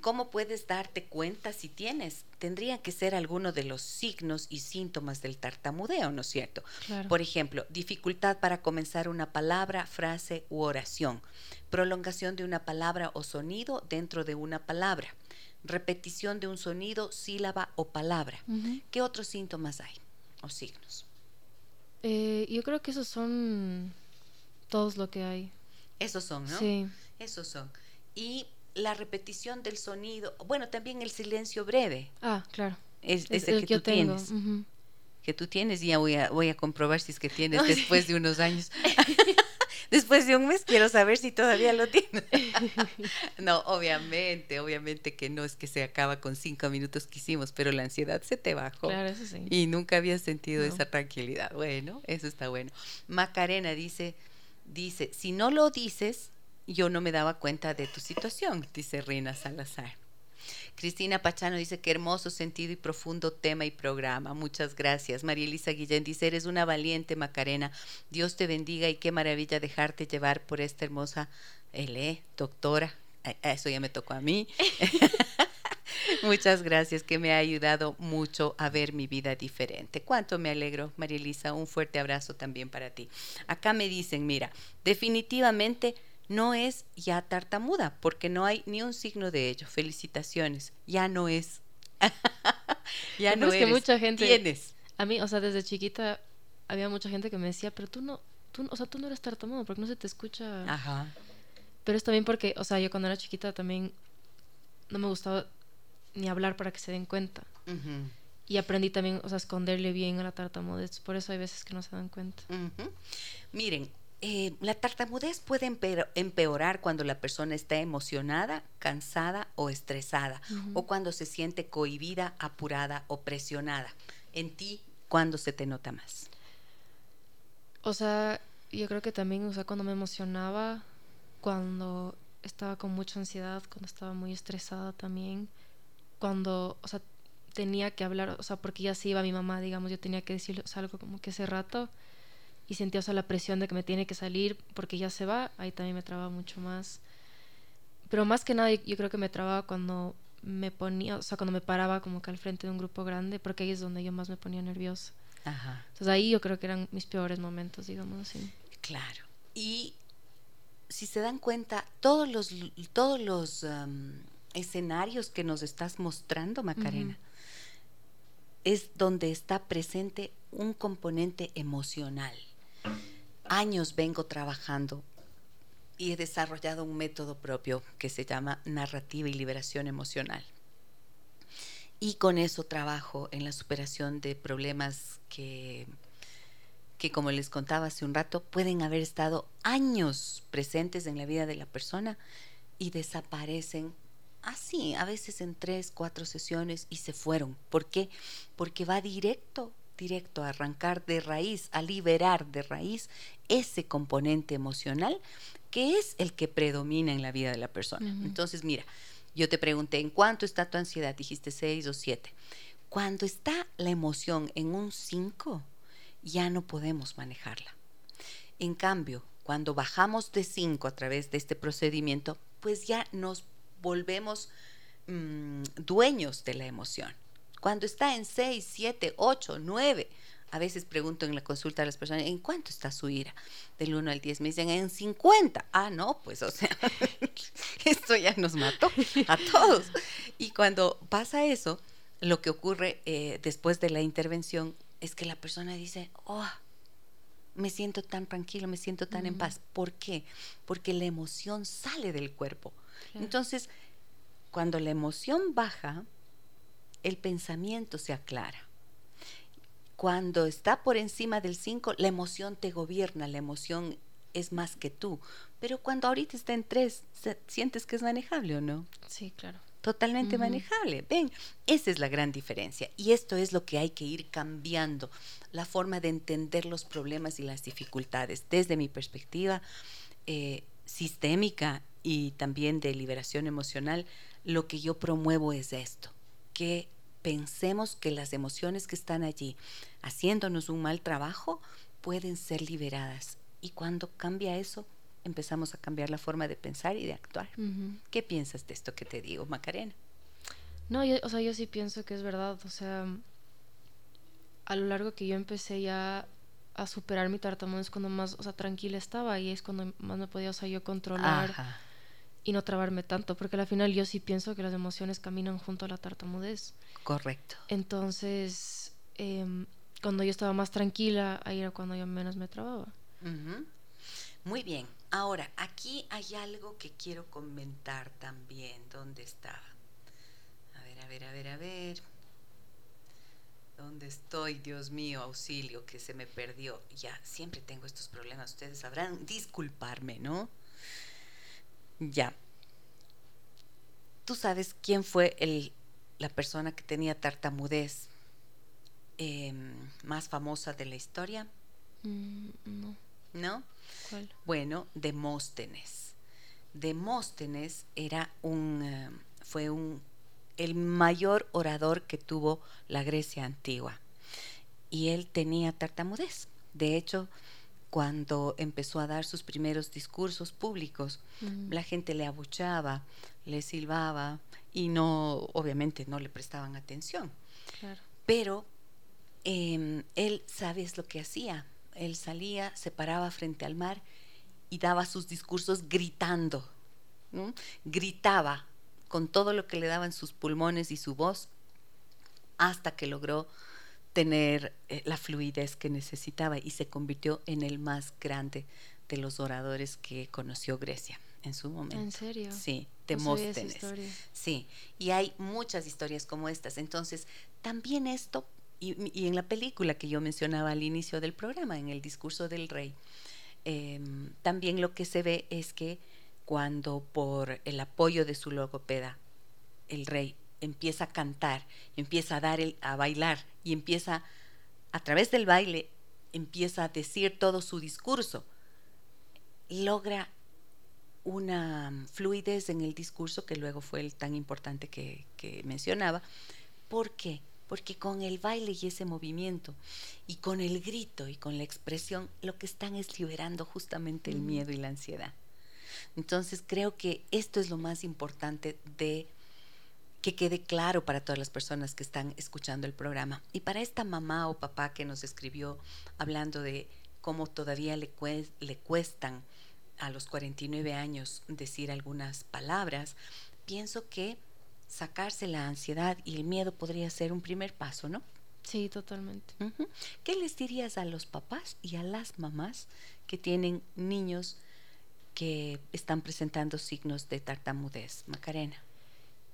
¿Cómo puedes darte cuenta si tienes? Tendría que ser alguno de los signos y síntomas del tartamudeo, ¿no es cierto? Por ejemplo, dificultad para comenzar una palabra, frase u oración, prolongación de una palabra o sonido dentro de una palabra, repetición de un sonido, sílaba o palabra. ¿Qué otros síntomas hay o signos? Eh, yo creo que esos son todos lo que hay. Esos son, ¿no? Sí. Esos son. Y la repetición del sonido, bueno, también el silencio breve. Ah, claro. Es, ese que, tú tienes. Que tú tienes, y ya voy a, voy a comprobar si es que tienes después de unos años. después de un mes quiero saber si todavía lo tienes. no, obviamente, obviamente que no es que se acaba con cinco minutos que hicimos, pero la ansiedad se te bajó. Claro, eso sí. Y nunca había sentido esa tranquilidad. Bueno, eso está bueno. Macarena dice, dice, si no lo dices, yo no me daba cuenta de tu situación, dice Reina Salazar. Cristina Pachano dice que hermoso sentido y profundo tema y programa. Muchas gracias. María Elisa Guillén dice, eres una valiente Macarena. Dios te bendiga y qué maravilla dejarte llevar por esta hermosa L, doctora. Eso ya me tocó a mí. Muchas gracias, que me ha ayudado mucho a ver mi vida diferente. Cuánto me alegro, María Elisa. Un fuerte abrazo también para ti. Acá me dicen, mira, definitivamente no es ya tartamuda, porque no hay ni un signo de ello. Felicitaciones, ya no es. ya no es. que mucha gente tienes. A mí, o sea, desde chiquita había mucha gente que me decía, pero tú no, tú, o sea, tú no eres tartamudo porque no se te escucha. Ajá. Pero es también porque, o sea, yo cuando era chiquita también no me gustaba ni hablar para que se den cuenta. Y aprendí también, o sea, esconderle bien a la tartamudez. Por eso hay veces que no se dan cuenta. Miren, eh, la tartamudez puede empeorar cuando la persona está emocionada, cansada o estresada, o cuando se siente cohibida, apurada o presionada. En ti, ¿cuándo se te nota más? O sea, yo creo que también, o sea, cuando me emocionaba, cuando estaba con mucha ansiedad, cuando estaba muy estresada también, cuando, o sea, tenía que hablar, o sea, porque ya se iba mi mamá, digamos, yo tenía que decirle algo como que ese rato y sentía o sea, la presión de que me tiene que salir porque ya se va, ahí también me trababa mucho más. Pero más que nada yo creo que me trababa cuando me ponía, o sea, cuando me paraba como que al frente de un grupo grande, porque ahí es donde yo más me ponía nerviosa. Ajá. Entonces ahí yo creo que eran mis peores momentos, digamos así. Claro. Y si se dan cuenta, todos los, todos los escenarios que nos estás mostrando, Macarena, es donde está presente un componente emocional años vengo trabajando y he desarrollado un método propio que se llama narrativa y liberación emocional. Y con eso trabajo en la superación de problemas que, que, como les contaba hace un rato, pueden haber estado años presentes en la vida de la persona y desaparecen así, a veces en tres, cuatro sesiones y se fueron. ¿Por qué? Porque va directo directo, a arrancar de raíz, a liberar de raíz ese componente emocional que es el que predomina en la vida de la persona. Entonces, mira, yo te pregunté, ¿en cuánto está tu ansiedad? Dijiste seis o siete. Cuando está la emoción en un 5, ya no podemos manejarla. En cambio, cuando bajamos de 5 a través de este procedimiento, pues ya nos volvemos mm, dueños de la emoción. Cuando está en 6, 7, 8, 9, a veces pregunto en la consulta a las personas, ¿en cuánto está su ira? Del 1 al 10 me dicen, en 50. Ah, no, pues o sea, esto ya nos mató a todos. Y cuando pasa eso, lo que ocurre eh, después de la intervención es que la persona dice, oh, me siento tan tranquilo, me siento tan en paz. ¿Por qué? Porque la emoción sale del cuerpo. Entonces, cuando la emoción baja, el pensamiento se aclara. Cuando está por encima del 5, la emoción te gobierna, la emoción es más que tú. Pero cuando ahorita está en 3, ¿sientes que es manejable o no? Sí, claro totalmente manejable. Ven, esa es la gran diferencia. Y esto es lo que hay que ir cambiando, la forma de entender los problemas y las dificultades. Desde mi perspectiva eh, sistémica y también de liberación emocional, lo que yo promuevo es esto, que pensemos que las emociones que están allí haciéndonos un mal trabajo pueden ser liberadas. Y cuando cambia eso, empezamos a cambiar la forma de pensar y de actuar. ¿Qué piensas de esto que te digo, Macarena? No, yo, o sea, yo sí pienso que es verdad. O sea, a lo largo que yo empecé ya a superar mi tartamudez es cuando más, o sea, tranquila estaba y es cuando más me podía, o sea, yo controlar y no trabarme tanto, porque al final yo sí pienso que las emociones caminan junto a la tartamudez. Correcto. Entonces, em, cuando yo estaba más tranquila, ahí era cuando yo menos me trababa. Muy bien. Ahora, aquí hay algo que quiero comentar también. ¿Dónde estaba? A ver, a ver, a ver, a ver. ¿Dónde estoy? Dios mío, auxilio, que se me perdió. Ya, siempre tengo estos problemas. Ustedes sabrán disculparme, ¿no? Ya. ¿Tú sabes quién fue el, la persona que tenía tartamudez em, más famosa de la historia? Mm, no. ¿No? Bueno, Demóstenes. Demóstenes era un, eh, fue un, el mayor orador que tuvo la Grecia antigua. Y él tenía tartamudez. De hecho, cuando empezó a dar sus primeros discursos públicos, mm. la gente le abuchaba, le silbaba y no, obviamente no le prestaban atención. Pero em, él, ¿sabes lo que hacía? él salía, se paraba frente al mar y daba sus discursos gritando. Gritaba con todo lo que le daban sus pulmones y su voz hasta que logró tener eh, la fluidez que necesitaba y se convirtió en el más grande de los oradores que conoció Grecia en su momento. ¿En serio? Sí, Demóstenes. sí, y hay muchas historias como estas. Entonces, también esto y, en la película que yo mencionaba al inicio del programa, en el discurso del rey, em, también lo que se ve es que cuando por el apoyo de su logopeda, el rey empieza a cantar, empieza a dar el, a bailar y empieza a través del baile empieza a decir todo su discurso, logra una fluidez en el discurso que luego fue el tan importante que, que mencionaba. ¿Por qué? porque con el baile y ese movimiento y con el grito y con la expresión lo que están es liberando justamente el miedo y la ansiedad. Entonces creo que esto es lo más importante de que quede claro para todas las personas que están escuchando el programa. Y para esta mamá o papá que nos escribió hablando de cómo todavía le, le cuestan a los 49 años decir algunas palabras, pienso que sacarse la ansiedad y el miedo podría ser un primer paso, ¿no? Sí, totalmente. ¿Qué les dirías a los papás y a las mamás que tienen niños que están presentando signos de tartamudez? Macarena.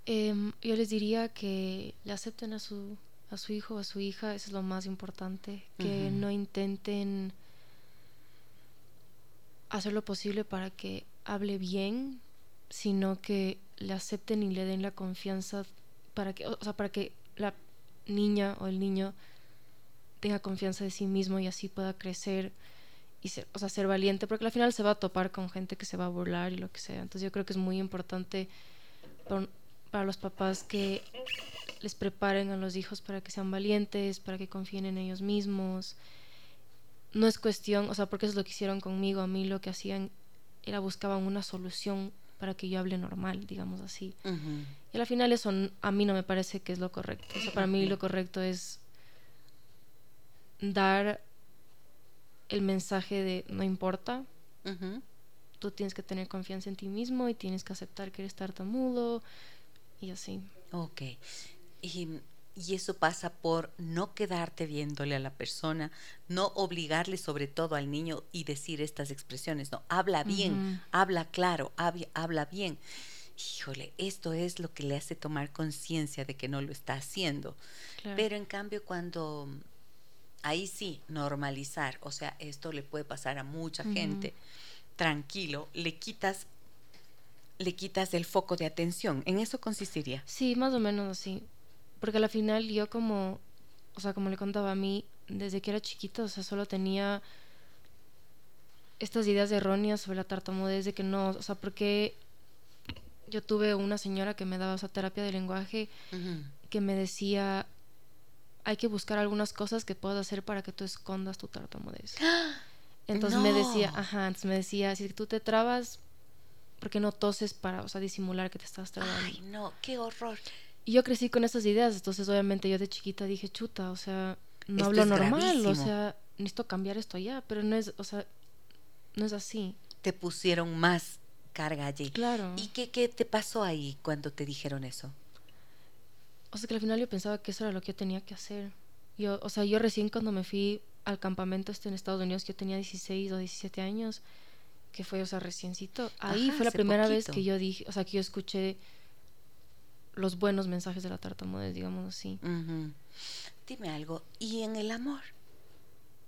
Em, yo les diría que le acepten a su, a su hijo o a su hija, eso es lo más importante, que no intenten hacer lo posible para que hable bien, sino que le acepten y le den la confianza para que, o sea, para que la niña o el niño tenga confianza de sí mismo y así pueda crecer y ser, o sea, ser valiente, porque al final se va a topar con gente que se va a burlar y lo que sea. Entonces yo creo que es muy importante para los papás que les preparen a los hijos para que sean valientes, para que confíen en ellos mismos. No es cuestión, o sea, porque eso es lo que hicieron conmigo, a mí lo que hacían era buscaban una solución para que yo hable normal, digamos así. Y al final eso a mí no me parece que es lo correcto. O sea, para mí lo correcto es dar el mensaje de no importa. Tú tienes que tener confianza en ti mismo y tienes que aceptar que eres tartamudo y así. Ok. Y, y, eso pasa por no quedarte viéndole a la persona, no obligarle sobre todo al niño y decir estas expresiones, no, habla bien, habla claro, habla, bien. Híjole, esto es lo que le hace tomar conciencia de que no lo está haciendo. Pero en cambio cuando ahí sí, normalizar, o sea, esto le puede pasar a mucha gente, tranquilo, le quitas le quitas el foco de atención. ¿En eso consistiría? Sí, más o menos así porque al final yo como, o sea, como le contaba a mí, desde que era chiquita, o sea, solo tenía estas ideas erróneas sobre la tartamudez de que no, o sea, porque yo tuve una señora que me daba esa terapia de lenguaje que me decía, hay que buscar algunas cosas que puedas hacer para que tú escondas tu tartamudez. Entonces me decía, ajá, entonces me decía, si tú te trabas, ¿por qué no toses para, o sea, disimular que te estás trabando? Ay, no, qué horror. Y yo crecí con esas ideas, entonces obviamente yo de chiquita dije, chuta, o sea, no hablo normal, o sea, necesito cambiar esto ya, pero no es, o sea, no es así. Te pusieron más carga allí. Claro. ¿Y qué, qué te pasó ahí cuando te dijeron eso? O sea, que al final yo pensaba que eso era lo que yo tenía que hacer. Yo, o sea, yo recién cuando me fui al campamento este en Estados Unidos, que yo tenía 16 o 17 años, que fue, o sea, reciencito, ahí fue la primera vez que yo dije, o sea, que yo escuché los buenos mensajes de la tartamudez, digamos así. Dime algo, ¿y en el amor?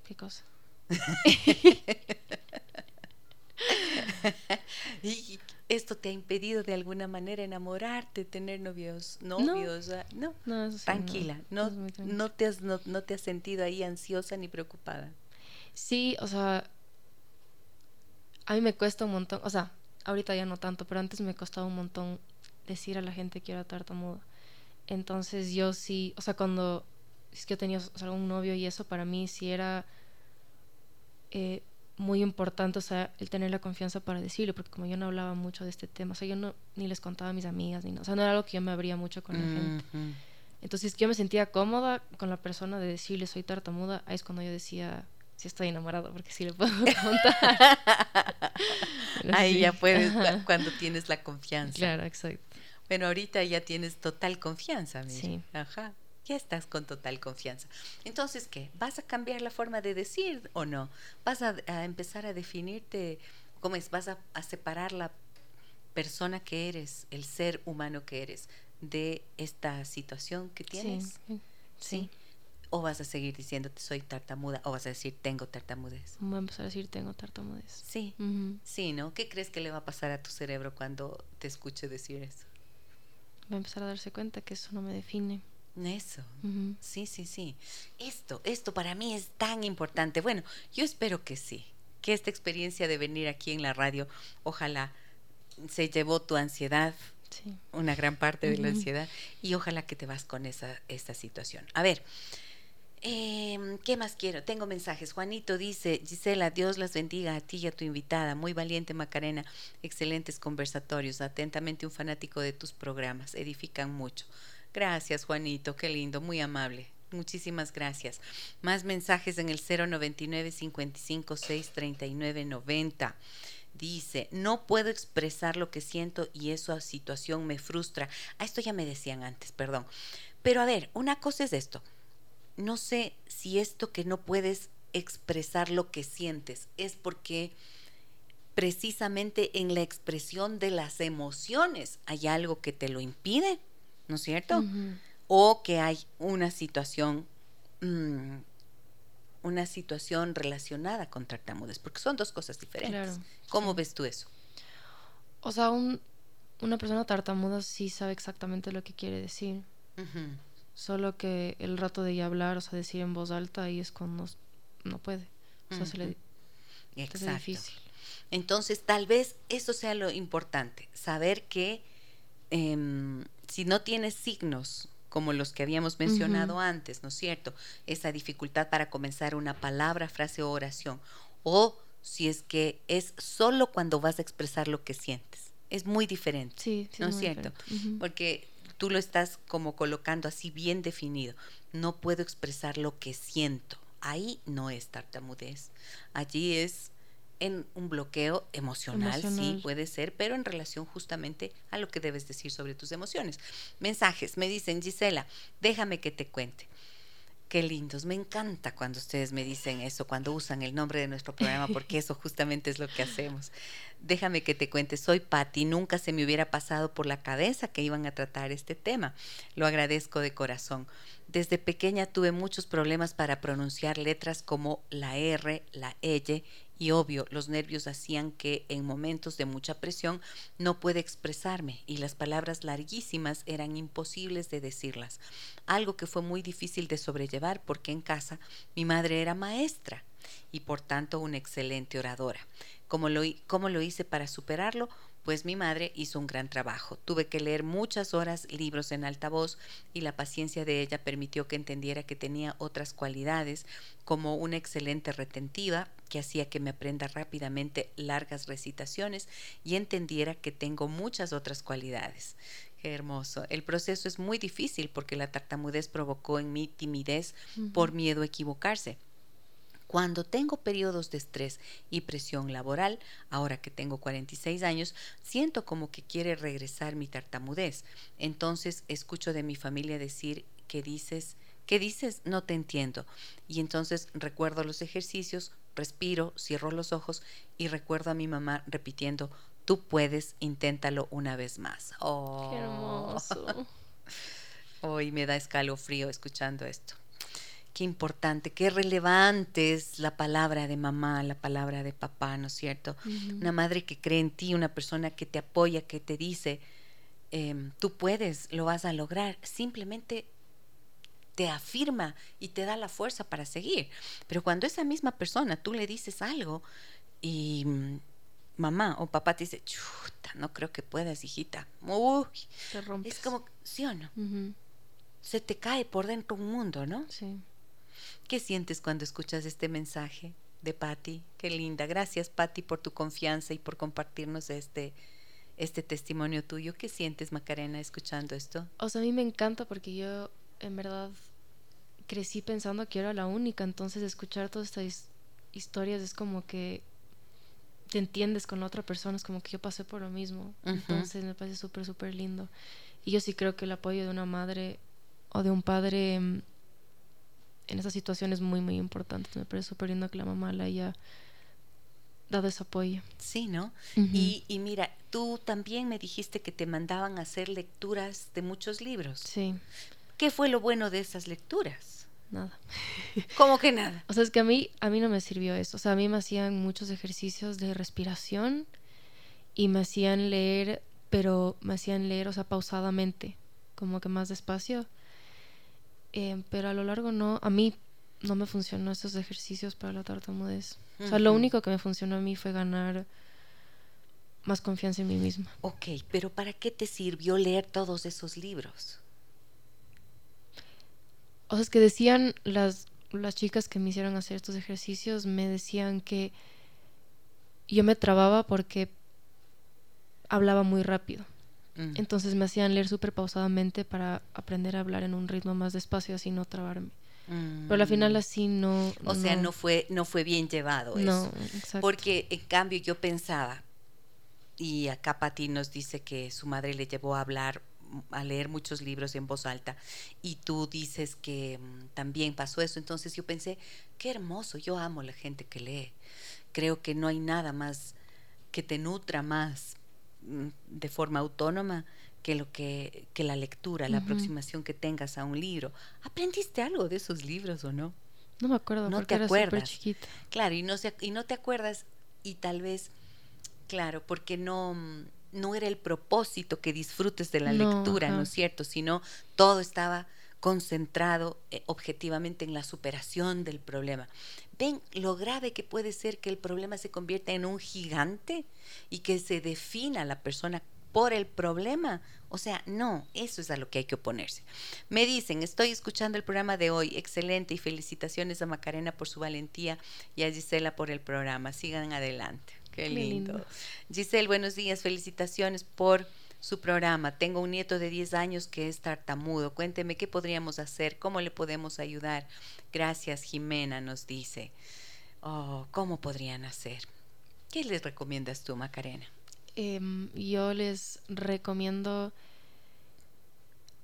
¿Qué cosa? ¿Y esto te ha impedido de alguna manera enamorarte, tener novios, novios? No, no, tranquila, no, no, te has, no, no te has sentido ahí ansiosa ni preocupada. Sí, o sea, a mí me cuesta un montón, o sea, ahorita ya no tanto, pero antes me costaba un montón decir a la gente que era tartamuda. Entonces yo sí, o sea, cuando es que yo tenía algún novio y eso, para mí sí era eh, muy importante, o sea, el tener la confianza para decirlo, porque como yo no hablaba mucho de este tema, o sea, yo no ni les contaba a mis amigas, ni o sea, no era algo que yo me abría mucho con la gente. Entonces yo me sentía cómoda con la persona de decirle soy tartamuda, ahí es cuando yo decía, sí estoy enamorada, porque sí le puedo contar. ahí ya puedes, cuando tienes la confianza. Claro, exacto. Bueno, ahorita ya tienes total confianza, mira. Sí. Ajá. Ya estás con total confianza. Entonces, ¿qué? ¿Vas a cambiar la forma de decir o no? ¿Vas a, empezar a definirte, cómo es? ¿Vas a, separar la persona que eres, el ser humano que eres, de esta situación que tienes? Sí. ¿Sí? ¿O vas a seguir diciéndote soy tartamuda? ¿O vas a decir tengo tartamudez? Voy a empezar a decir tengo tartamudez. Sí, sí, ¿no? ¿Qué crees que le va a pasar a tu cerebro cuando te escuche decir eso? va a empezar a darse cuenta que eso no me define. Eso, sí, sí, sí. Esto, esto para mí es tan importante. Bueno, yo espero que sí, que esta experiencia de venir aquí en la radio, ojalá se llevó tu ansiedad, una gran parte de la ansiedad, y ojalá que te vas con esa, esta situación. A ver, eh, ¿Qué más quiero? Tengo mensajes. Juanito dice, Gisela, Dios las bendiga a ti y a tu invitada. Muy valiente Macarena, excelentes conversatorios. Atentamente un fanático de tus programas. Edifican mucho. Gracias Juanito, qué lindo, muy amable. Muchísimas gracias. Más mensajes en el 099 556 3990 Dice, no puedo expresar lo que siento y esa situación me frustra. A esto ya me decían antes, perdón. Pero a ver, una cosa es esto no sé si esto que no puedes expresar lo que sientes es porque precisamente en la expresión de las emociones hay algo que te lo impide, ¿no es cierto? O que hay una situación, mm, una situación relacionada con tartamudez, porque son dos cosas diferentes. ¿Cómo ves tú eso? O sea, una persona tartamuda sí sabe exactamente lo que quiere decir. Solo que el rato de ya hablar, o sea, decir en voz alta, ahí es cuando no puede. O sea, se le Exacto. difícil. Entonces, tal vez eso sea lo importante, saber que em, si no tienes signos como los que habíamos mencionado antes, ¿no es cierto? Esa dificultad para comenzar una palabra, frase o oración. O si es que es solo cuando vas a expresar lo que sientes. Es muy diferente, sí, ¿no es cierto? Porque tú lo estás como colocando así bien definido. No puedo expresar lo que siento. Ahí no es tartamudez. Allí es en un bloqueo emocional, sí, puede ser, pero en relación justamente a lo que debes decir sobre tus emociones. Mensajes, me dicen, Gisela, déjame que te cuente. Qué lindos, me encanta cuando ustedes me dicen eso, cuando usan el nombre de nuestro programa, porque eso justamente es lo que hacemos. Déjame que te cuente, soy Patti, nunca se me hubiera pasado por la cabeza que iban a tratar este tema. Lo agradezco de corazón. Desde pequeña tuve muchos problemas para pronunciar letras como la R, la L y obvio, los nervios hacían que en momentos de mucha presión no puede expresarme y las palabras larguísimas eran imposibles de decirlas. Algo que fue muy difícil de sobrellevar porque en casa mi madre era maestra y por tanto una excelente oradora. ¿Cómo lo, lo hice para superarlo? Pues mi madre hizo un gran trabajo. Tuve que leer muchas horas libros en altavoz y la paciencia de ella permitió que entendiera que tenía otras cualidades, como una excelente retentiva, que hacía que me aprenda rápidamente largas recitaciones y entendiera que tengo muchas otras cualidades. Qué hermoso. El proceso es muy difícil porque la tartamudez provocó en mí timidez por miedo a equivocarse. Cuando tengo periodos de estrés y presión laboral, ahora que tengo 46 años, siento como que quiere regresar mi tartamudez. Entonces escucho de mi familia decir que dices, ¿qué dices? No te entiendo. Y entonces recuerdo los ejercicios, respiro, cierro los ojos y recuerdo a mi mamá repitiendo, tú puedes, inténtalo una vez más. Oh. Qué hermoso. Hoy me da escalofrío escuchando esto qué importante, qué relevante es la palabra de mamá, la palabra de papá, ¿no es cierto? Una madre que cree en ti, una persona que te apoya, que te dice, em, tú puedes, lo vas a lograr, simplemente te afirma y te da la fuerza para seguir. Pero cuando esa misma persona tú le dices algo y mm, mamá o papá te dice, chuta, no creo que puedas, hijita. Uy, es como, ¿sí o no? Se te cae por dentro un mundo, ¿no? Sí. ¿Qué sientes cuando escuchas este mensaje de Patti? Qué linda. Gracias, Patti, por tu confianza y por compartirnos este, este testimonio tuyo. ¿Qué sientes, Macarena, escuchando esto? O sea, a mí me encanta porque yo, en verdad, crecí pensando que era la única. Entonces, escuchar todas estas historias es como que te entiendes con la otra persona. Es como que yo pasé por lo mismo. Entonces, me parece súper, súper lindo. Y yo sí creo que el apoyo de una madre o de un padre mm, en esa situación es muy, muy importante. Me parece súper lindo que la mamá le haya dado ese apoyo. Sí, ¿no? y, y, mira, tú también me dijiste que te mandaban a hacer lecturas de muchos libros. Sí. ¿Qué fue lo bueno de esas lecturas? Nada. ¿Cómo que nada? O sea, es que a mí, a mí no me sirvió eso. O sea, a mí me hacían muchos ejercicios de respiración y me hacían leer, pero me hacían leer, o sea, pausadamente, como que más despacio. Eh, pero a lo largo no, a mí no me funcionó esos ejercicios para la tartamudez. O sea, lo único que me funcionó a mí fue ganar más confianza en mí misma. Ok, pero ¿para qué te sirvió leer todos esos libros? O sea, es que decían las, las chicas que me hicieron hacer estos ejercicios, me decían que yo me trababa porque hablaba muy rápido. Mm. Entonces me hacían leer súper pausadamente para aprender a hablar en un ritmo más despacio, así no trabarme. Pero al final mm. así no... O sea, no fue, no fue bien llevado eso. Porque en cambio yo pensaba, y acá Pati nos dice que su madre le llevó a hablar a leer muchos libros en voz alta y tú dices que mm, también pasó eso, entonces yo pensé, qué hermoso, yo amo la gente que lee. Creo que no hay nada más que te nutra más Mm, de forma autónoma que lo que, que la lectura, la aproximación que tengas a un libro. ¿Aprendiste algo de esos libros o no? No me acuerdo, no te acuerdas. Chiquita. Claro, y no, se, y no te acuerdas y tal vez, claro, porque no, no era el propósito que disfrutes de la lectura, ¿no es cierto? Sino todo estaba concentrado eh, objetivamente en la superación del problema. ¿Ven lo grave que puede ser que el problema se convierta en un gigante y que se defina la persona por el problema? O sea, no, eso es a lo que hay que oponerse. Me dicen, estoy escuchando el programa de hoy, excelente y felicitaciones a Macarena por su valentía y a Gisela por el programa. Sigan adelante. Qué lindo. Giselle, buenos días, felicitaciones por su programa. Tengo un nieto de 10 años que es tartamudo. Cuénteme qué podríamos hacer, cómo le podemos ayudar. Gracias, Jimena nos dice. Oh, ¿cómo podrían hacer? ¿Qué les recomiendas tú, Macarena? Em, yo les recomiendo,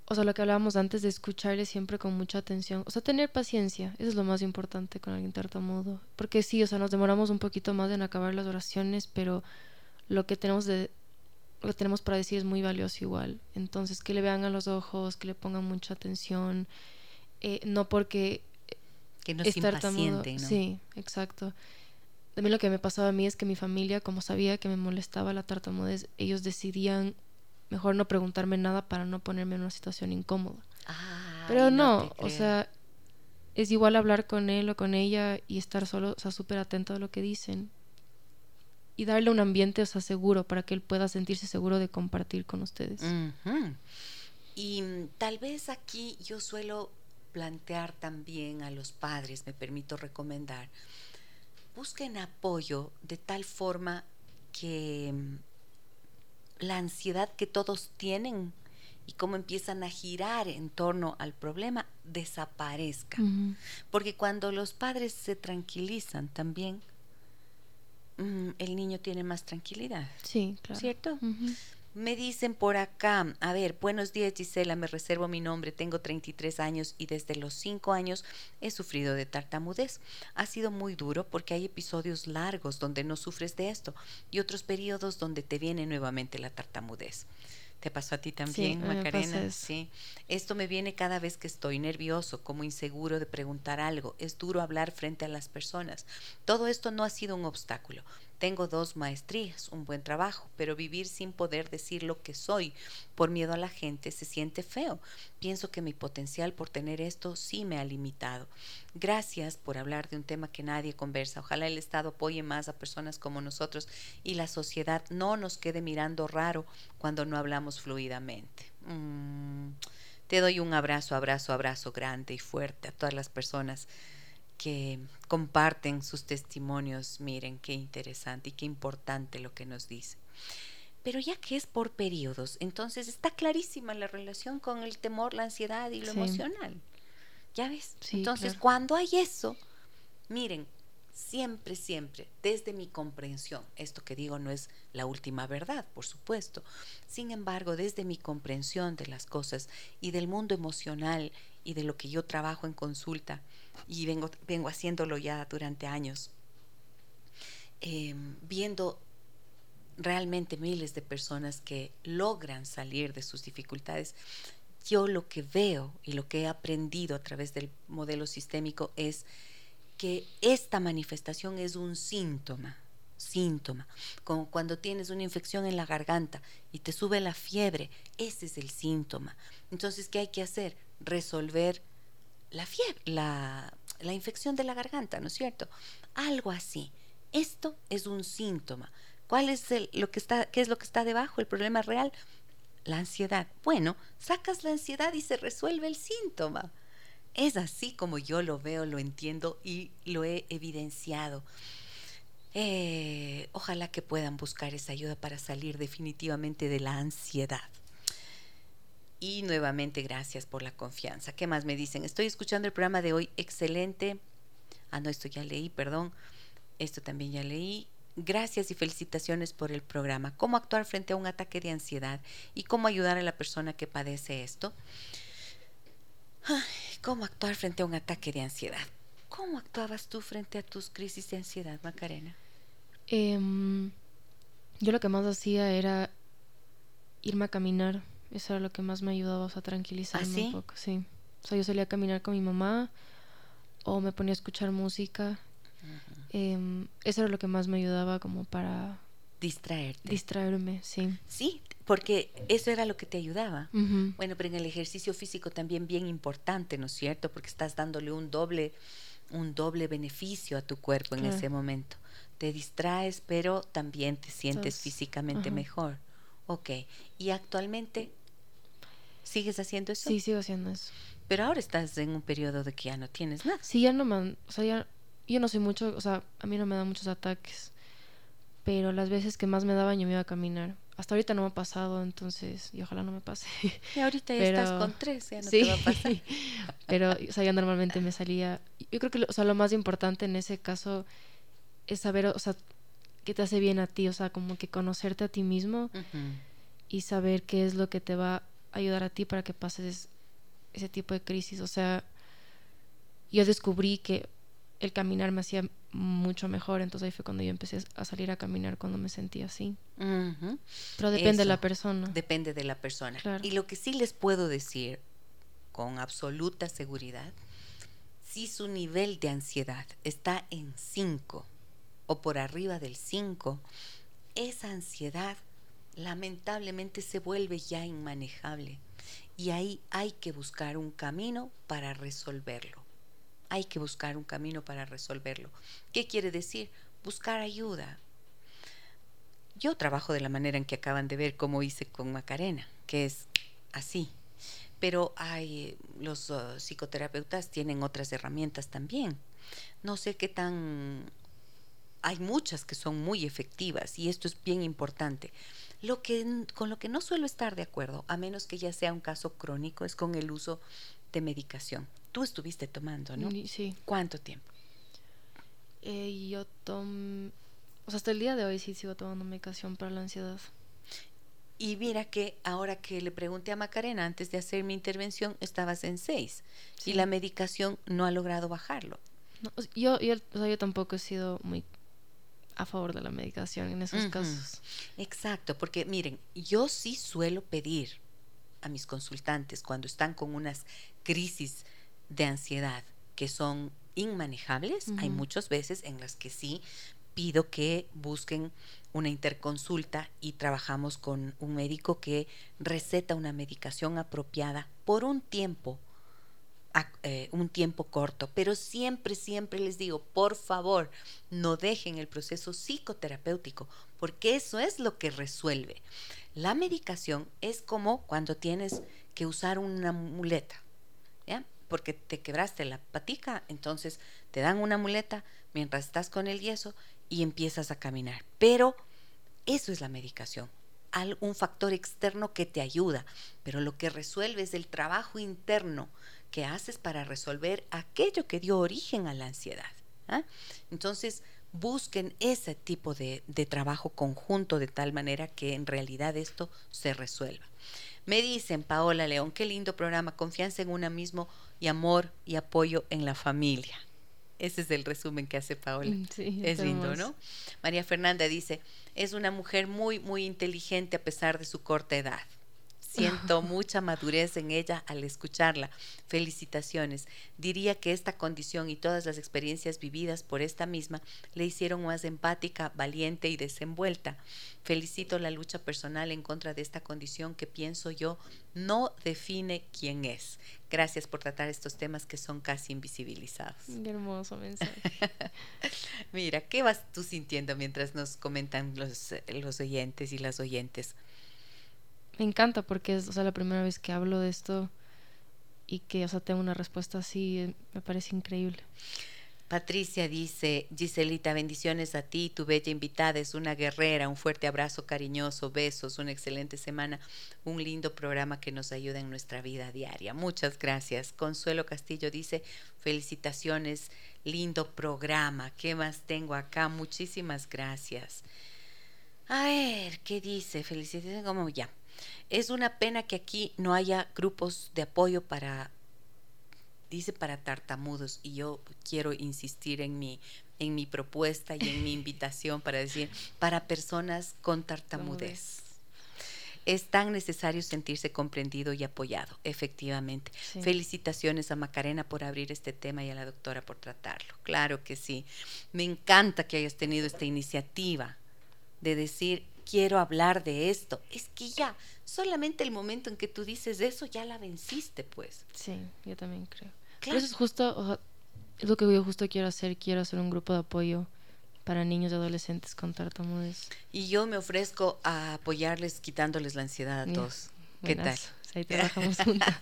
o sea, lo que hablábamos antes de escucharle siempre con mucha atención, o sea, tener paciencia, eso es lo más importante con alguien tartamudo, porque sí, o sea, nos demoramos un poquito más en acabar las oraciones, pero lo que tenemos de lo tenemos para decir es muy valioso igual. Entonces, que le vean a los ojos, que le pongan mucha atención, eh, no porque que no es impaciente, ¿no? Sí, exacto. También lo que me pasaba a mí es que mi familia, como sabía que me molestaba la tartamudez, ellos decidían mejor no preguntarme nada para no ponerme en una situación incómoda. Pero no, o sea, es igual hablar con él o con ella y estar solo, o sea, súper atento a lo que dicen. Y darle un ambiente, o sea, seguro para que él pueda sentirse seguro de compartir con ustedes. Y mm, tal vez aquí yo suelo plantear también a los padres, me permito recomendar, busquen apoyo de tal forma que mm, la ansiedad que todos tienen y cómo empiezan a girar en torno al problema desaparezca. Porque cuando los padres se tranquilizan también, el niño tiene más tranquilidad. Sí, claro. ¿Cierto? Me dicen por acá, a ver, buenos días Gisela, me reservo mi nombre, tengo 33 años y desde los 5 años he sufrido de tartamudez. Ha sido muy duro porque hay episodios largos donde no sufres de esto y otros periodos donde te viene nuevamente la tartamudez. ¿Te pasó a ti también, Macarena? Sí. Esto me viene cada vez que estoy nervioso, como inseguro de preguntar algo. Es duro hablar frente a las personas. Todo esto no ha sido un obstáculo. Tengo dos maestrías, un buen trabajo, pero vivir sin poder decir lo que soy por miedo a la gente se siente feo. Pienso que mi potencial por tener esto sí me ha limitado. Gracias por hablar de un tema que nadie conversa. Ojalá el Estado apoye más a personas como nosotros y la sociedad no nos quede mirando raro cuando no hablamos fluidamente. Mm, te doy un abrazo, abrazo, abrazo grande y fuerte a todas las personas que comparten sus testimonios. Miren qué interesante y qué importante lo que nos dice. Pero ya que es por periodos, entonces está clarísima la relación con el temor, la ansiedad y lo emocional. ¿Ya ves? entonces, cuando hay eso, miren, siempre, siempre, desde mi comprensión, esto que digo no es la última verdad, por supuesto, sin embargo, desde mi comprensión de las cosas y del mundo emocional y de lo que yo trabajo en consulta, y vengo, vengo haciéndolo ya durante años, em, viendo realmente miles de personas que logran salir de sus dificultades, yo lo que veo y lo que he aprendido a través del modelo sistémico es que esta manifestación es un síntoma, síntoma, como cuando tienes una infección en la garganta y te sube la fiebre, ese es el síntoma. Entonces, ¿qué hay que hacer? Resolver la fiebre, la, la infección de la garganta, ¿no es cierto? Algo así. Esto es un síntoma. ¿Cuál es el, lo que está, qué es lo que está debajo? El problema real, la ansiedad. Bueno, sacas la ansiedad y se resuelve el síntoma. Es así como yo lo veo, lo entiendo y lo he evidenciado. Eh, ojalá que puedan buscar esa ayuda para salir definitivamente de la ansiedad. Y nuevamente gracias por la confianza. ¿Qué más me dicen? Estoy escuchando el programa de hoy, excelente. Ah, no, esto ya leí, perdón. Esto también ya leí. Gracias y felicitaciones por el programa. ¿Cómo actuar frente a un ataque de ansiedad y cómo ayudar a la persona que padece esto? ¿Cómo actuar frente a un ataque de ansiedad? ¿Cómo actuabas tú frente a tus crisis de ansiedad, Macarena? Em, yo lo que más hacía era irme a caminar eso era lo que más me ayudaba a tranquilizarme ¿Ah, un poco, sí. O sea, yo salía a caminar con mi mamá o me ponía a escuchar música. Em, eso era lo que más me ayudaba como para distraerte. Distraerme, sí. Sí, porque eso era lo que te ayudaba. Bueno, pero en el ejercicio físico también bien importante, ¿no es cierto? Porque estás dándole un doble, un doble beneficio a tu cuerpo en ese momento. Te distraes, pero también te sientes físicamente mejor. Ok. ¿Y actualmente sigues haciendo eso? Sí, sigo haciendo eso. Pero ahora estás en un periodo de que ya no tienes nada. Sí, ya no me... O sea, ya, yo no soy mucho... O sea, a mí no me dan muchos ataques. Pero las veces que más me daban yo me iba a caminar hasta ahorita no me ha pasado, entonces, y ojalá no me pase. Y ahorita ya estás con tres, ya no te va a pasar. Pero, o sea, yo normalmente me salía. Yo creo que o sea, lo más importante en ese caso es saber, o sea, qué te hace bien a ti, o sea, como que conocerte a ti mismo y saber qué es lo que te va a ayudar a ti para que pases ese tipo de crisis. O sea, yo descubrí que el caminar me hacía mucho mejor. Entonces ahí fue cuando yo empecé a salir a caminar cuando me sentía así. Pero depende de la persona. Depende de la persona. Y lo que sí les puedo decir con absoluta seguridad, si su nivel de ansiedad está en 5 o por arriba del 5, esa ansiedad lamentablemente se vuelve ya inmanejable. Y ahí hay que buscar un camino para resolverlo hay que buscar un camino para resolverlo. ¿Qué quiere decir? Buscar ayuda. Yo trabajo de la manera en que acaban de ver cómo hice con Macarena, que es así. Pero hay los uh, psicoterapeutas tienen otras herramientas también. No sé qué tan hay muchas que son muy efectivas y esto es bien importante. Lo que con lo que no suelo estar de acuerdo, a menos que ya sea un caso crónico, es con el uso de medicación. Tú estuviste tomando, ¿no? Sí. ¿Cuánto tiempo? Eh, yo tomo, o sea, hasta el día de hoy sí sigo tomando medicación para la ansiedad. Y mira que ahora que le pregunté a Macarena antes de hacer mi intervención, estabas en seis y la medicación no ha logrado bajarlo. yo, yo, o sea, yo tampoco he sido muy a favor de la medicación en esos casos. Exacto, porque miren, yo sí suelo pedir a mis consultantes cuando están con unas crisis de ansiedad que son inmanejables, hay muchas veces en las que sí pido que busquen una interconsulta y trabajamos con un médico que receta una medicación apropiada por un tiempo, eh, un tiempo corto, pero siempre, siempre les digo, por favor, no dejen el proceso psicoterapéutico, porque eso es lo que resuelve. La medicación es como cuando tienes que usar una muleta, ¿ya? Porque te quebraste la patica, entonces te dan una muleta mientras estás con el yeso y empiezas a caminar. Pero eso es la medicación, un factor externo que te ayuda, pero lo que resuelve es el trabajo interno que haces para resolver aquello que dio origen a la ansiedad. ¿ah? Entonces, busquen ese tipo de, trabajo conjunto de tal manera que en realidad esto se resuelva. Me dicen, Paola León, qué lindo programa, confianza en una mismo y amor y apoyo en la familia. Ese es el resumen que hace Paola. Mm, es lindo, ¿no? María Fernanda dice, es una mujer muy, muy inteligente a pesar de su corta edad. Siento mucha madurez en ella al escucharla. Felicitaciones. Diría que esta condición y todas las experiencias vividas por esta misma le hicieron más empática, valiente y desenvuelta. Felicito la lucha personal en contra de esta condición que pienso yo no define quién es. Gracias por tratar estos temas que son casi invisibilizados. Qué hermoso mensaje. Mira, ¿qué vas tú sintiendo mientras nos comentan los, los oyentes y las oyentes? Me encanta porque es o sea, la primera vez que hablo de esto y que o sea, tengo una respuesta así, eh, me parece increíble. Patricia dice, Giselita, bendiciones a ti, tu bella invitada es una guerrera, un fuerte abrazo cariñoso, besos, una excelente semana, un lindo programa que nos ayuda en nuestra vida diaria. Muchas gracias. Consuelo Castillo dice, felicitaciones, lindo programa. ¿Qué más tengo acá? Muchísimas gracias. A ver, ¿qué dice? Felicitaciones, como ya. Es una pena que aquí no haya grupos de apoyo para, dice para tartamudos, y yo quiero insistir en mi, en mi propuesta y en mi invitación para decir, para personas con tartamudez. Es tan necesario sentirse comprendido y apoyado, efectivamente. Felicitaciones a Macarena por abrir este tema y a la doctora por tratarlo. Claro que sí. Me encanta que hayas tenido esta iniciativa de decir quiero hablar de esto. Es que ya, solamente el momento en que tú dices eso, ya la venciste, pues. Sí, yo también creo. Claro. eso es justo, es lo que yo justo quiero hacer, quiero hacer un grupo de apoyo para niños y adolescentes con tartamudes. Y yo me ofrezco a apoyarles quitándoles la ansiedad a todos. ¿Qué tal? Ahí trabajamos juntas.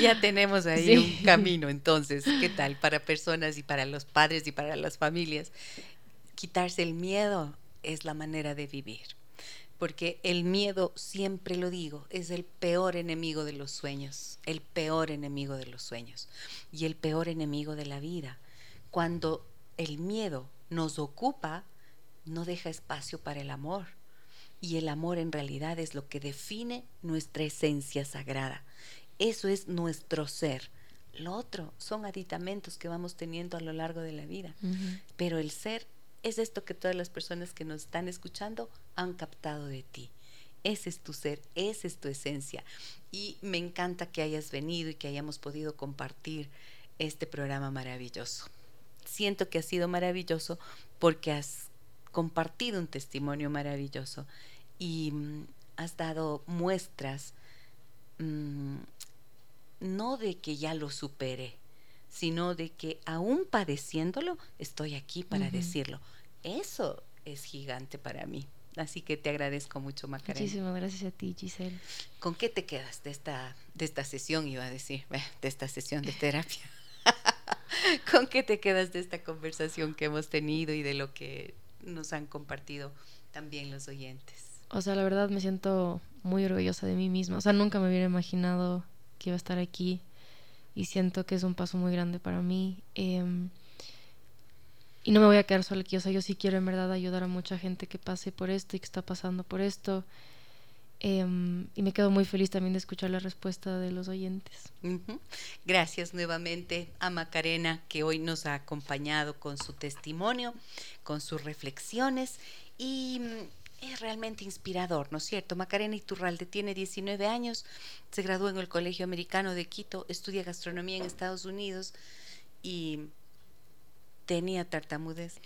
ya tenemos ahí un camino, entonces, ¿qué tal? Para personas y para los padres y para las familias. Quitarse el miedo es la manera de vivir. Porque el miedo, siempre lo digo, es el peor enemigo de los sueños, el peor enemigo de los sueños y el peor enemigo de la vida. Cuando el miedo nos ocupa, no deja espacio para el amor. Y el amor en realidad es lo que define nuestra esencia sagrada. Eso es nuestro ser. Lo otro son aditamentos que vamos teniendo a lo largo de la vida. Pero el ser es esto que todas las personas que nos están escuchando han captado de ti. Ese es tu ser, esa es tu esencia. Y me encanta que hayas venido y que hayamos podido compartir este programa maravilloso siento que ha sido maravilloso porque has compartido un testimonio maravilloso y mm, has dado muestras mm, no de que ya lo superé, sino de que aún padeciéndolo estoy aquí para decirlo. Eso es gigante para mí. Así que te agradezco mucho, Macarena. Muchísimas gracias a ti, Giselle. ¿Con qué te quedas de esta, de esta sesión, iba a decir, de esta sesión de terapia? ¿Con qué te quedas de esta conversación que hemos tenido y de lo que nos han compartido también los oyentes? O sea, la verdad me siento muy orgullosa de mí misma. O sea, nunca me hubiera imaginado que iba a estar aquí y siento que es un paso muy grande para mí. Em, y no me voy a quedar sola aquí. O sea, yo sí quiero en verdad ayudar a mucha gente que pase por esto y que está pasando por esto. Em, y me quedo muy feliz también de escuchar la respuesta de los oyentes. Gracias nuevamente a Macarena que hoy nos ha acompañado con su testimonio, con sus reflexiones y mm, es realmente inspirador, ¿no es cierto? Macarena Iturralde tiene 19 años, se graduó en el Colegio Americano de Quito, estudia gastronomía en Estados Unidos y tenía tartamudez.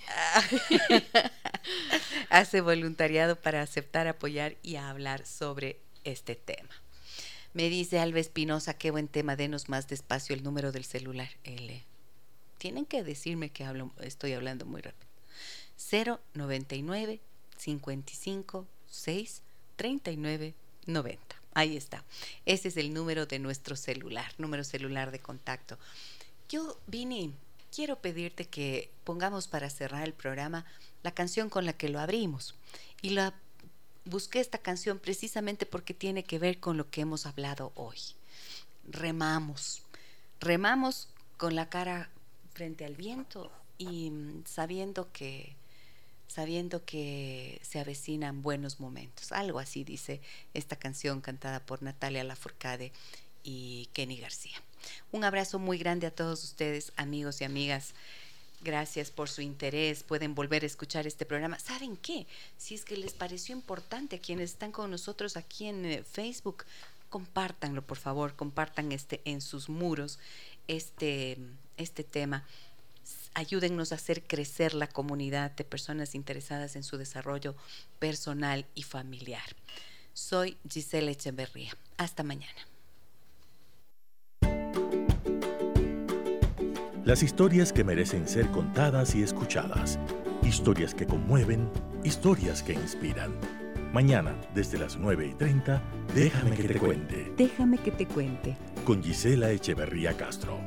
Hace voluntariado para aceptar, apoyar y hablar sobre este tema. Me dice Alba Espinosa, qué buen tema, denos más despacio el número del celular. L. Tienen que decirme que hablo, estoy hablando muy rápido. 099 55 6 39 90. Ahí está. Ese es el número de nuestro celular, número celular de contacto. Yo vine quiero pedirte que pongamos para cerrar el programa la canción con la que lo abrimos. Y la busqué esta canción precisamente porque tiene que ver con lo que hemos hablado hoy. Remamos, remamos con la cara frente al viento y mm, sabiendo que sabiendo que se avecinan buenos momentos. Algo así dice esta canción cantada por Natalia Lafourcade y Kenny García. Un abrazo muy grande a todos ustedes, amigos y amigas. Gracias por su interés. Pueden volver a escuchar este programa. ¿Saben qué? Si es que les pareció importante a quienes están con nosotros aquí en eh, Facebook, compártanlo, por favor. Compartan este en sus muros este, este tema. Ayúdennos a hacer crecer la comunidad de personas interesadas en su desarrollo personal y familiar. Soy Giselle Echeverría. Hasta mañana. Las historias que merecen ser contadas y escuchadas. Historias que conmueven, historias que inspiran. Mañana, desde las 9 y 30, déjame que te cuente. Déjame que te cuente. Con Gisela Echeverría Castro.